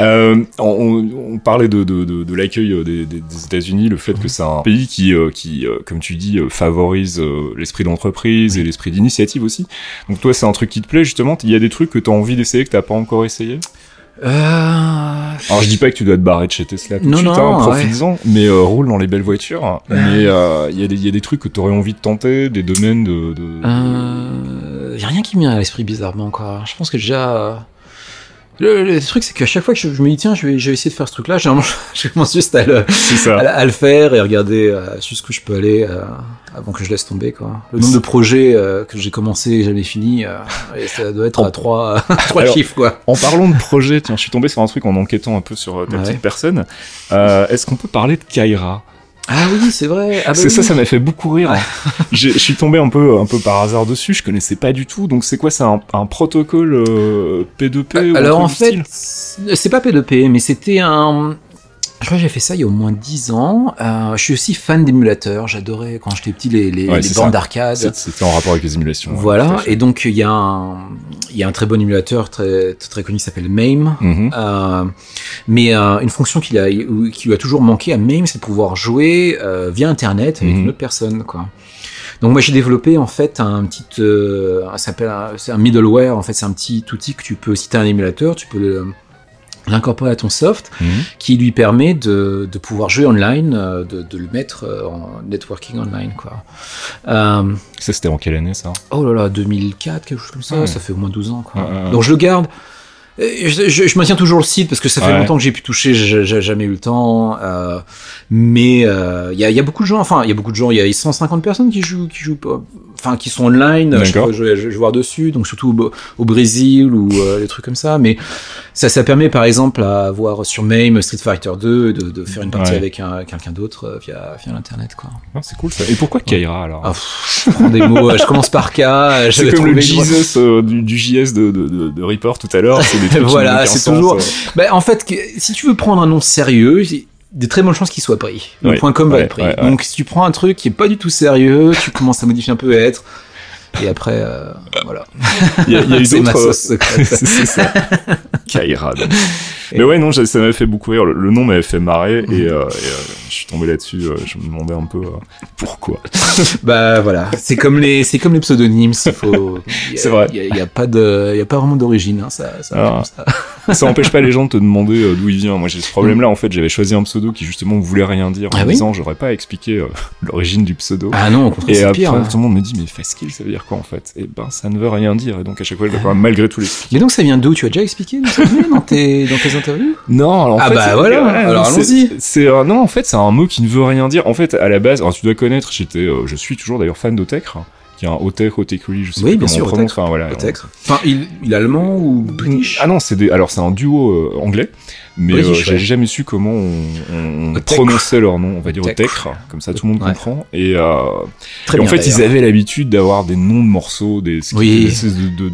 Euh, on, parlait de, de, de, de l'accueil euh, des, des, des États-Unis, le fait que c'est un pays qui, euh, qui euh, comme tu dis, favorise l'esprit d'entreprise et l'esprit d'initiative aussi. Donc toi, c'est un truc qui te plaît justement. Il y a des trucs que tu as envie d'essayer que t'as pas encore essayé? Euh, Alors je dis pas que tu dois te barrer de chez Tesla tout de suite, non, hein, ouais. profites-en, mais euh, roule dans les belles voitures. Mais euh, il y, a des- il y a des trucs que tu aurais envie de tenter, des domaines de. de- y a rien qui me vient à l'esprit bizarrement quoi. Je pense que déjà le, le truc c'est qu'à chaque fois que je, je me dis tiens je vais, je vais essayer de faire ce truc là, généralement je commence juste à le, à, à le faire et regarder euh, jusqu'où je peux aller euh, avant que je laisse tomber quoi. Le nombre de projets euh, que j'ai commencé et jamais fini, euh, et ça doit être En- à trois, trois Alors, chiffres quoi. En parlant de projet, tiens, je suis tombé sur un truc en enquêtant un peu sur euh, ta Ouais. petite personne. Euh, Est-ce qu'on peut parler de Kaira? Ah oui c'est vrai. Ah bah C'est ça, oui. ça m'a fait beaucoup rire. Je suis tombé un peu, un peu par hasard dessus. Je connaissais pas du tout. Donc c'est quoi C'est un, un protocole euh, P2P ou un Alors en fait, c'est pas P2P, mais c'était un. Je crois que j'ai fait ça il y a au moins 10 ans. Euh, je suis aussi fan d'émulateurs. J'adorais quand j'étais petit les, les, Ouais, les c'est bornes ça. d'arcade. C'était en rapport avec les émulations. à Voilà. Et donc il y a un, il y a un très bon émulateur très très connu qui s'appelle MAME. Mhm. Euh, mais euh, une fonction qui lui a toujours manqué à MAME, c'est de pouvoir jouer via Internet avec Mhm. une autre personne, quoi. Donc moi j'ai développé en fait un petit, euh, s'appelle, c'est un middleware. En fait, c'est un petit outil que tu peux, si t'as un émulateur, tu peux le- l'incorporer à ton soft, Mhm. qui lui permet de, de pouvoir jouer online, euh, de, de le mettre euh, en networking online, quoi. Euh, Ça, c'était en quelle année ça oh là là, 2004, quelque chose comme ça, Ouais. ça fait au moins 12 ans, quoi. Ouais, ouais, ouais. Donc je le garde. Je, je, je maintiens toujours le site parce que ça fait longtemps que j'ai pu toucher, j'ai jamais eu le temps. euh, mais euh, il y, a, y a beaucoup de gens, enfin il y a beaucoup de gens, il y a 150 personnes qui jouent, qui jouent, enfin qui sont online. Je, je, je voir dessus, donc surtout au, au Brésil ou euh, des trucs comme ça. Mais ça, ça permet par exemple à avoir sur MAME Street Fighter 2 de, de faire une partie Ouais. avec un- quelqu'un d'autre euh, via, via l'internet quoi. Ah, C'est cool ça. Et pourquoi Kaira alors Ah, pff, je prends des mots, je commence par K. C'est comme le Jesus euh, du, du JS de, de, Reaper tout à l'heure. C'est des Voilà, c'est toujours- euh. Bah, en fait, que- si tu veux prendre un nom sérieux, des très bonnes chances qu'il soit pris. Le point .com va être pris. ouais, ouais. Donc si tu prends un truc qui est pas du tout sérieux, tu commences à modifier un peu être. Et après, euh, voilà. Il y a, y a eu d'autres. Kaira. Mais ouais, non, ça m'avait fait beaucoup rire. Le, le nom m'avait fait marrer Mhm. et, euh, et, euh, je suis tombé là-dessus. euh, je me demandais un peu euh, pourquoi. bah voilà, c'est comme les, c'est comme les pseudonymes. Il faut. C'est vrai. Il y a, pas de, il y a pas vraiment d'origine. Hein, ça, ça, Ah. ça. ça empêche pas les gens de te demander euh, d'où il vient. Moi, j'ai ce problème-là. En fait, j'avais choisi un pseudo qui justement voulait rien dire en Ah oui disant j'aurais pas expliqué euh, l'origine du pseudo. Ah non, au contraire, après, pire. hein. tout le monde me dit, mais Fastkill, ça veut dire quoi en fait? Et ben, ça ne veut rien dire. Et donc, à chaque fois, je dois quand même malgré tout les. Mais donc ça vient d'où? Tu as déjà expliqué dans tes, dans tes interviews Non, alors en Ah fait, bah c'est- voilà, ouais, alors c'est- allons-y. C'est euh, non, en fait, c'est un mot qui ne veut rien dire. En fait, à la base, alors tu dois connaître, j'étais, euh, je suis toujours d'ailleurs fan d'Otech, qui est un Otech, Otekuri, je sais Oui, plus bien comment sûr, on prononce. Enfin voilà. Enfin, il, il est allemand ou british Ah non, c'est des, alors c'est un duo euh, anglais, mais euh, j'ai jamais su comment on, prononçait leur nom. On va dire Otech. Comme ça tout le monde Ouais. comprend. Et, euh, Très et en fait, ils avaient l'habitude d'avoir des noms de morceaux, des, ce qui Oui. était des espèces de, de-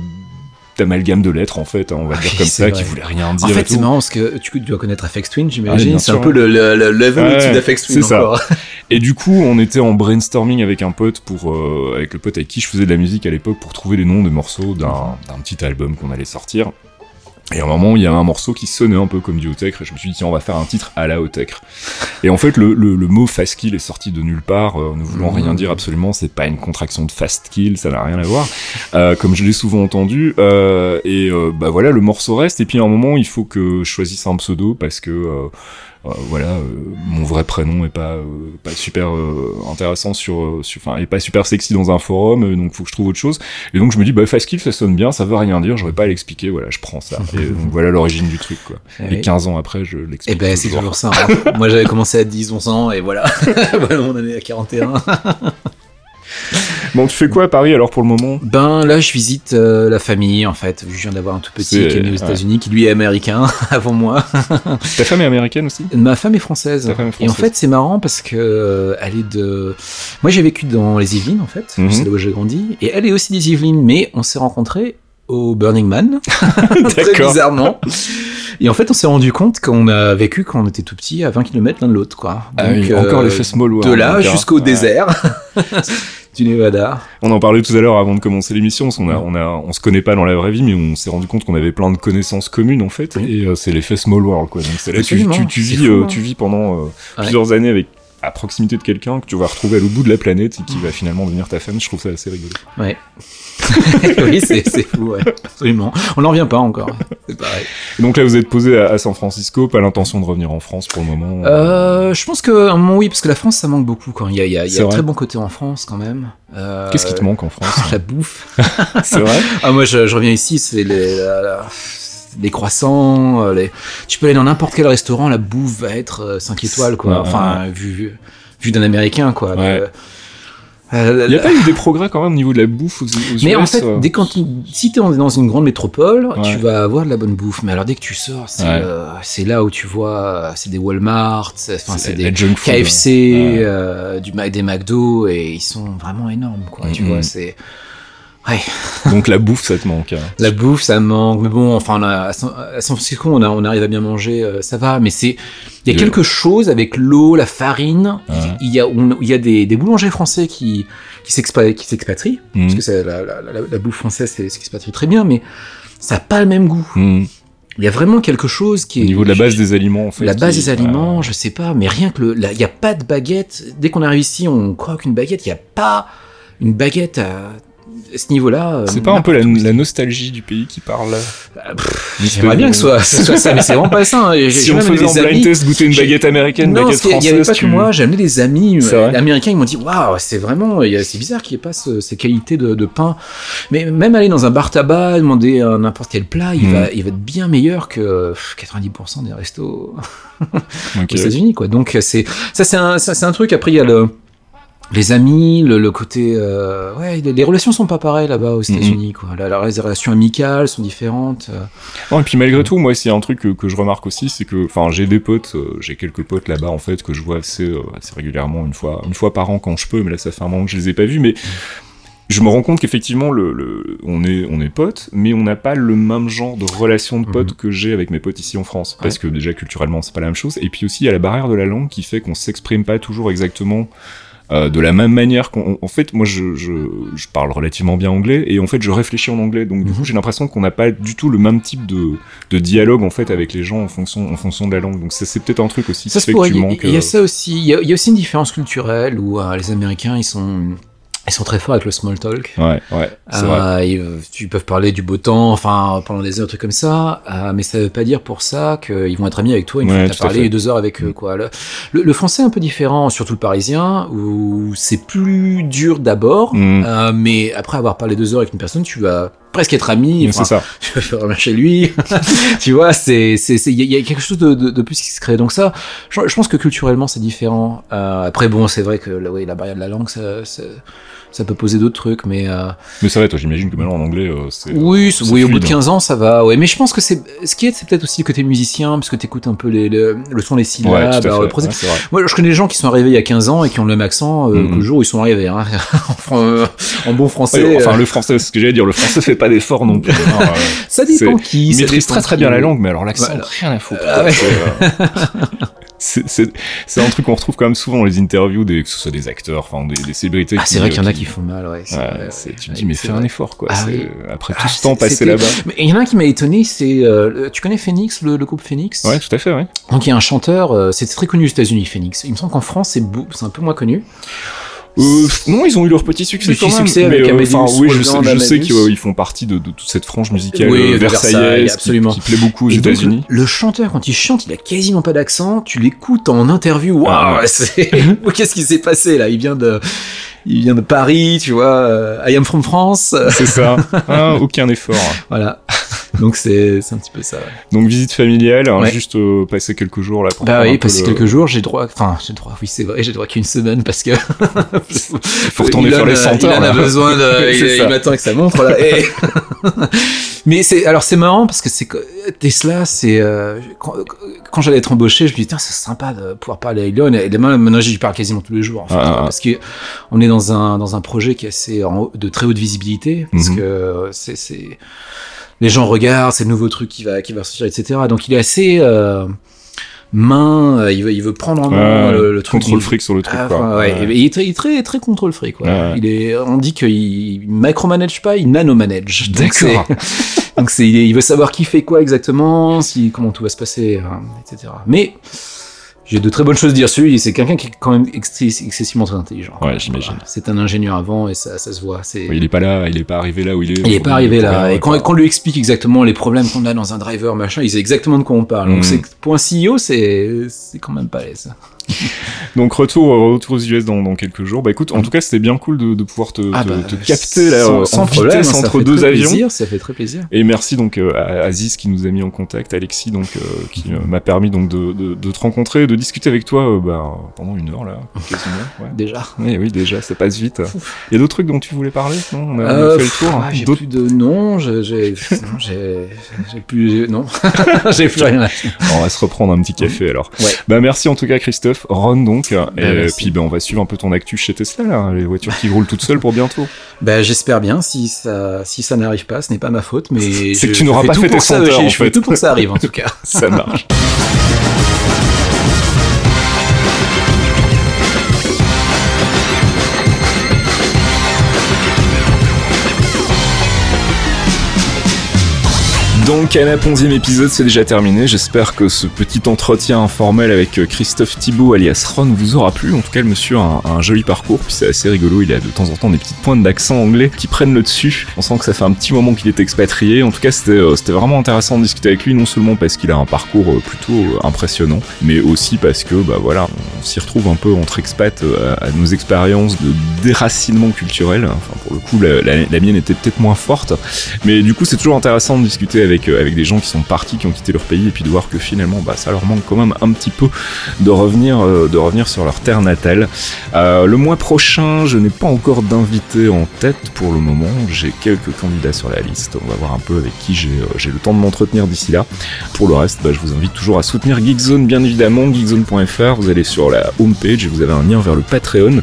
d'amalgame de lettres en fait, hein, on va dire Oui, comme ça, vrai. qui voulaient rien dire. En et fait, c'est marrant parce que tu, dois connaître FX Twin, Ah, j'imagine. bien c'est un peu le, le, le level Ouais, au-dessus d'FX Twin ça. encore. Et du coup, on était en brainstorming avec un pote pour, euh, avec le pote avec qui je faisais de la musique à l'époque pour trouver les noms des morceaux d'un petit album qu'on allait sortir. Et à un moment, il y avait un morceau qui sonnait un peu comme du Otech, et je me suis dit, tiens, on va faire un titre à la Otech. Et en fait, le, le, le mot fast kill est sorti de nulle part, euh, ne voulant rien dire absolument, c'est pas une contraction de fast kill, ça n'a rien à voir, euh, comme je l'ai souvent entendu. Euh, et euh, bah voilà, le morceau reste, et puis à un moment, il faut que je choisisse un pseudo parce que euh, voilà, euh, mon vrai prénom est pas euh, pas super euh, intéressant sur, euh, sur, enfin, est pas super sexy dans un forum, euh, donc faut que je trouve autre chose. Et donc je me dis, bah fast kill, ça sonne bien, ça veut rien dire, j'aurais pas à l'expliquer, voilà, je prends ça. Et donc voilà l'origine du truc, quoi. Et 15 ans après, je Eh l'explique. ben, c'est toujours ça. hein. Moi, j'avais commencé à 10, 11 ans, et voilà. voilà, on en est à 41. Bon, tu fais quoi à Paris alors pour le moment? Ben, là, je visite euh, la famille, en fait. Je viens d'avoir un tout petit qui est né aux ouais. États-Unis, qui lui est américain, avant moi. Ta femme est américaine aussi? Ma femme est française. Ta femme est Et en fait, c'est marrant parce que euh, elle est de. Moi, j'ai vécu dans les Yvelines, en fait. Mhm. C'est là où j'ai grandi. Et elle est aussi des Yvelines, mais on s'est rencontrés au Burning Man, très bizarrement. Et en fait, on s'est rendu compte qu'on a vécu quand on était tout petit à 20 km l'un de l'autre, quoi. Ah oui, Donc, encore euh, l'effet small world. De là donc, hein. jusqu'au Ouais. désert du Nevada. On en parlait tout à l'heure avant de commencer l'émission, a, on a, on se connaît pas dans la vraie vie, mais on s'est rendu compte qu'on avait plein de connaissances communes en fait, Oui. et euh, c'est l'effet small world quoi. Donc c'est là tu, vis, fou, euh, hein. tu vis pendant euh, Ouais. plusieurs années avec à proximité de quelqu'un que tu vas retrouver à l'autre bout de la planète et qui va finalement devenir ta femme. Je trouve ça assez rigolo. Ouais. oui, c'est fou, ouais. Absolument. On n'en revient pas encore. C'est pareil. Et donc là, vous êtes posé à, à San Francisco, pas l'intention de revenir en France pour le moment. Euh, je pense qu'à un moment, oui, parce que la France, ça manque beaucoup. Quand il y a, il y a, il y a un très bon côté en France, quand même. Euh, Qu'est-ce qui te manque en France? La bouffe. C'est vrai? Ah, moi, je, je reviens ici, c'est les, la- la- les croissants. euh, Les... Tu peux aller dans n'importe quel restaurant, la bouffe va être 5 étoiles, quoi. Ouais, enfin, vu, vu, d'un américain, quoi. Ouais. Euh, Il y a pas eu des progrès quand même au niveau de la bouffe aux, aux Mais US, en fait, euh dès quand tu, si t'es dans une grande métropole, Ouais. tu vas avoir de la bonne bouffe. Mais alors dès que tu sors, c'est Ouais. euh, là où tu vois, euh, c'est des Walmart, c'est des KFC, Ouais. euh, du des McDo, et ils sont vraiment énormes, quoi. Tu vois, c'est ouais. Donc la bouffe, ça te manque. hein. La bouffe, ça manque. Mais bon, enfin, on a- à San Francisco, on, a, on arrive à bien manger, euh, ça va. Mais c'est, il y a quelque chose avec l'eau, la farine. Il y a, on- il y a des, des boulangers français qui, qui s'expa- qui s'expatrient. Mhm. Parce que la, la, la, la bouffe française, s'expatrie très bien, mais ça n'a pas le même goût. Mhm. Il y a vraiment quelque chose qui Au est. niveau de la base des aliments, en fait. La base qui- des aliments, Ouais. je sais pas, mais rien que le. Il n'y a pas de baguette. Dès qu'on arrive ici, on croque une baguette. Il n'y a pas une baguette à ce niveau-là. euh, C'est pas un peu la, nostalgie du pays qui parle Ah, J'aimerais bien que ce soit, ce soit ça, mais c'est vraiment pas ça. hein. Si on faisait des en blind amis- test goûter une baguette américaine, une non, baguette parce qu'il y avait française, pas que moi, j'ai amené des amis euh, américains, ils m'ont dit waouh, c'est vraiment, il c'est bizarre qu'il n'y ait pas ce- ces qualités de, de pain. Mais même aller dans un bar tabac, demander n'importe quel plat, il, Mm. va, il va être bien meilleur que pff, 90% des restos aux États-Unis, quoi. Donc c'est ça, c'est un, ça, c'est un truc. Après, il y a le les amis, le, le côté, euh, ouais, les, les relations sont pas pareilles là-bas aux Mm-hmm. États-Unis, quoi. La, la- les relations amicales sont différentes. euh. Non, et puis malgré tout, moi, c'est un truc que, que je remarque aussi, c'est que, enfin, j'ai des potes, euh, j'ai quelques potes là-bas en fait que je vois assez, euh, assez régulièrement, une fois, une fois par an quand je peux, mais là ça fait un moment que je les ai pas vus, mais je me rends compte qu'effectivement, le, le, on est, on est potes, mais on n'a pas le même genre de relation de potes Mhm. que j'ai avec mes potes ici en France, parce que déjà culturellement c'est pas la même chose, et puis aussi il y a la barrière de la langue qui fait qu'on s'exprime pas toujours exactement. Euh, de la même manière qu'on en fait moi je, je, je parle relativement bien anglais et en fait je réfléchis en anglais donc du Mhm. coup j'ai l'impression qu'on n'a pas du tout le même type de, de dialogue en fait avec les gens en fonction en fonction de la langue donc c'est peut-être un truc aussi Ça se Il y a- manques il y a euh, ça aussi. Il y y a aussi une différence culturelle où euh, les Américains, ils sont, ils sont très forts avec le small talk. ouais ouais c'est vrai Euh, ils, ils peuvent parler du beau temps, enfin pendant des heures, trucs comme ça, euh, mais ça veut pas dire pour ça qu'ils vont être amis avec toi une Ouais, fois que t'as parlé deux heures avec eux. Mm. Quoi. Le, le- le français est un peu différent, surtout le parisien, où c'est plus dur d'abord, Mm. euh, mais après avoir parlé deux heures avec une personne, tu vas presque être ami. Mais c'est enfin, ça tu vas faire un chez lui. tu vois, c'est, c'est, il y, a- il y a quelque chose de, de, de plus qui se crée. Donc ça, je, je pense que culturellement c'est différent. Euh, après bon, c'est vrai que la, oui, la barrière de la langue, ça, ça, ça peut poser d'autres trucs, mais euh, mais c'est vrai toi j'imagine que maintenant en anglais euh, c'est oui, c'est- c'est oui, au bout de fluide. 15 ans, ça va. Ouais, mais je pense que c'est, ce qui est, c'est peut-être aussi le côté musicien, parce que t'écoutes un peu les, le, le son des syllabes. ouais tout à alors, le fait prosé- Ouais, c'est vrai. Moi, je connais des gens qui sont arrivés il y a 15 ans et qui ont le même accent euh, Mhm. que le jour où ils sont arrivés. Hein. en, euh, bon français. Ouais, enfin euh, le français c'est ce que j'allais dire le français fait pas d'effort non plus euh, ça dépend c'est- qui. il ça maîtrise très très bien la langue mais alors l'accent Voilà. rien à foutre Ah. C'est, un truc qu'on retrouve quand même souvent dans les interviews des que ce soit des acteurs enfin des, des célébrités Ah, c'est vrai qu'il y en a qui- font mal, ouais. vrai, tu te dis mais fais un effort quoi Ah oui. après tout Ah, ce temps passé là-bas Mais il y en a un qui m'a étonné, c'est euh, tu connais Phoenix, le, le groupe Phoenix? Ouais tout à fait ouais Donc il y a un chanteur, euh, c'est très connu aux États-Unis, Phoenix. Il me semble qu'en France c'est un peu moins connu. Euh, non, ils ont eu leur petit succès Petit quand même. succès mais avec euh, Amadeus, oui, je sais, je sais Amadeus. qu'ils font partie de, de toute cette frange musicale Oui, euh, versaillaise, absolument. Qui, qui plaît beaucoup aux États-Unis. le, le chanteur, quand il chante, il a quasiment pas d'accent. Tu l'écoutes en interview. Waouh, Ah qu'est-ce qui s'est passé là? Il vient de, il vient de Paris, tu vois. euh, I am from France. euh, C'est ça. Ah, aucun effort. voilà. Donc c'est c'est un petit peu ça. ouais. Donc visite familiale, hein, Ouais. juste euh, passer quelques jours là. Pour Bah oui, passer le- quelques jours, j'ai droit. Enfin, j'ai droit. Oui, c'est vrai, j'ai droit qu'à une semaine parce que. Il faut retourner faire les 100 heures, Il en a besoin de. il il m'attend avec sa montre là. Et- Mais c'est alors c'est marrant parce que c'est Tesla, c'est euh, quand, quand j'allais être embauché, je me dis tiens c'est sympa de pouvoir parler à Elon. Et maintenant, maintenant j'y parle quasiment tous les jours en fait, Ah, ah. parce que on est dans un dans un projet qui est assez de très haute visibilité parce Mhm. que c'est c'est les gens regardent, c'est le nouveau truc qui va qui va sortir, etc. Donc il est assez euh, main, euh, il veut il veut prendre en main Ouais, le, le truc. Contrôle fric sur le truc ah, quoi. enfin, ouais, Ouais. et il est très, très, très contrôle fric. Il est, on dit qu'il il micromanage pas, il nanomanage. Donc D'accord. Donc c'est, il, veut savoir qui fait quoi exactement, si, comment tout va se passer, hein, etc. Mais j'ai de très bonnes choses à dire sur lui. C'est quelqu'un qui est quand même excessivement très intelligent. Ouais, j'imagine. Voilà. C'est un ingénieur avant et ça, ça se voit. Il est pas là, il est pas arrivé là où il est. il est pas arrivé là. Et quand, on lui explique exactement les problèmes qu'on a dans un driver, machin, il sait exactement de quoi on parle. Donc Mhm. c'est, pour un CEO, c'est, c'est quand même pas l'aise. Donc retour, retour aux US dans, dans quelques jours. Bah écoute, en tout cas c'était bien cool de, de pouvoir te, Ah te, bah, te capter là sans, sans problème, hein, entre deux avions. Plaisir, ça fait très plaisir. Et merci donc euh, à Aziz qui nous a mis en contact, Alexis donc euh, qui euh, m'a permis donc de, de, de te rencontrer, de discuter avec toi euh, bah, pendant une heure là. Ouais. Déjà. Oui, oui, déjà, ça passe vite. Il y a d'autres trucs dont tu voulais parler Non, on a, on a fait le tour. ah, j'ai plus de non, j'ai plus non, j'ai plus rien. On va se reprendre un petit café alors. Ouais. Bah merci en tout cas Christophe, Ron donc. et merci. puis bah, on va suivre un peu ton actu chez Tesla là, les voitures qui roulent toutes seules pour bientôt. Ben j'espère bien si ça si ça n'arrive pas, ce n'est pas ma faute, mais C'est que tu n'auras pas tout fait pour tes ça, 100 heures, je- en je fais tout pour que ça arrive en tout cas. Ça marche. Donc, Canap 11e épisode, c'est déjà terminé. J'espère que ce petit entretien informel avec euh, Christophe Thibault alias Ron vous aura plu. En tout cas, le monsieur a un, joli parcours, puis c'est assez rigolo. Il a de temps en temps des petites pointes d'accent anglais qui prennent le dessus. On sent que ça fait un petit moment qu'il est expatrié. En tout cas, c'était euh, vraiment intéressant de discuter avec lui, non seulement parce qu'il a un parcours euh, plutôt impressionnant, mais aussi parce que, bah voilà, on s'y retrouve un peu entre expats à, à nos expériences de déracinement culturel. Enfin, pour le coup, la, la- la mienne était peut-être moins forte. Mais du coup, c'est toujours intéressant de discuter avec, euh, avec des gens qui sont partis, qui ont quitté leur pays, et puis de voir que finalement, bah, ça leur manque quand même un petit peu de revenir, euh, de revenir sur leur terre natale. Euh, le mois prochain, je n'ai pas encore d'invité en tête pour le moment. J'ai quelques candidats sur la liste. On va voir un peu avec qui j'ai le temps de m'entretenir d'ici là. Pour le reste, bah, je vous invite toujours à soutenir Geekzone, bien évidemment. Geekzone.fr, vous allez sur la homepage et vous avez un lien vers le Patreon.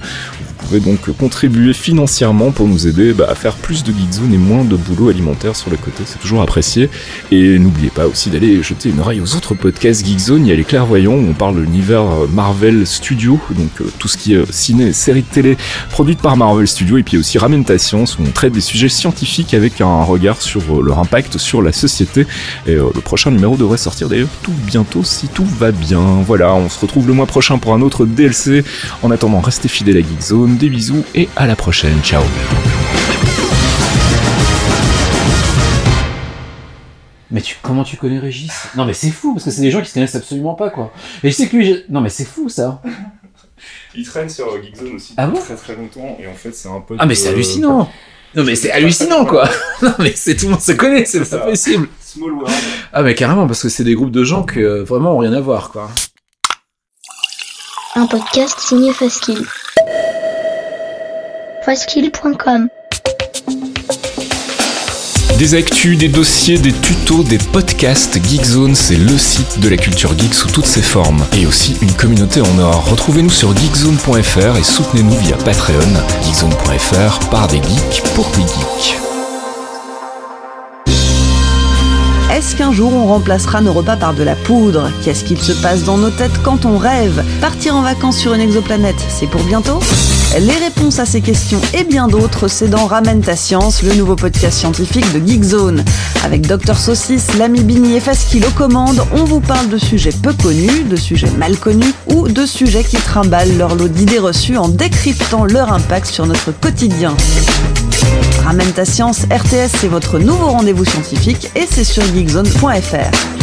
Vous pouvez donc contribuer financièrement pour nous aider bah, à faire plus de Geekzone et moins de boulot alimentaire sur le côté, c'est toujours apprécié. Et n'oubliez pas aussi d'aller jeter une oreille aux autres podcasts Geekzone, il y a les Clairvoyants où on parle de l'univers euh, Marvel Studio, donc euh, tout ce qui est euh, ciné et séries de télé produites par Marvel Studio, et puis aussi Ramène ta science où on traite des sujets scientifiques avec un regard sur leur impact sur la société. Et le prochain numéro devrait sortir d'ailleurs tout bientôt si tout va bien. Voilà, on se retrouve le mois prochain pour un autre DLC. En attendant, restez fidèles à Geekzone, des bisous et à la prochaine. Ciao Mais tu, comment tu connais Régis? Non mais c'est fou parce que c'est des gens qui se connaissent absolument pas quoi. Et je sais que lui, je- non mais c'est fou ça. Il traîne sur Geekzone aussi Ah bon? très très longtemps et en fait c'est un peu... Ah mais c'est hallucinant. Non mais c'est hallucinant quoi. Non mais c'est tout le monde se connaît, c'est pas possible. Small World. Ah mais carrément parce que c'est des groupes de gens que euh, vraiment ont rien à voir quoi. Un podcast signé Faskill. Des actus, des dossiers, des tutos, des podcasts, Geekzone, c'est le site de la culture geek sous toutes ses formes. Et aussi une communauté en or. Retrouvez-nous sur geekzone.fr et soutenez-nous via Patreon. Geekzone.fr par des geeks pour des geeks. Est-ce qu'un jour on remplacera nos repas par de la poudre? Qu'est-ce qu'il se passe dans nos têtes quand on rêve? Partir en vacances sur une exoplanète, c'est pour bientôt? Les réponses à ces questions et bien d'autres, c'est dans Ramène ta science, le nouveau podcast scientifique de Geekzone. Avec Dr Saucisse, l'ami Bini et Faskil aux commandes, on vous parle de sujets peu connus, de sujets mal connus ou de sujets qui trimballent leur lot d'idées reçues en décryptant leur impact sur notre quotidien. Ramène ta science, RTS, c'est votre nouveau rendez-vous scientifique et c'est sur geekzone.fr.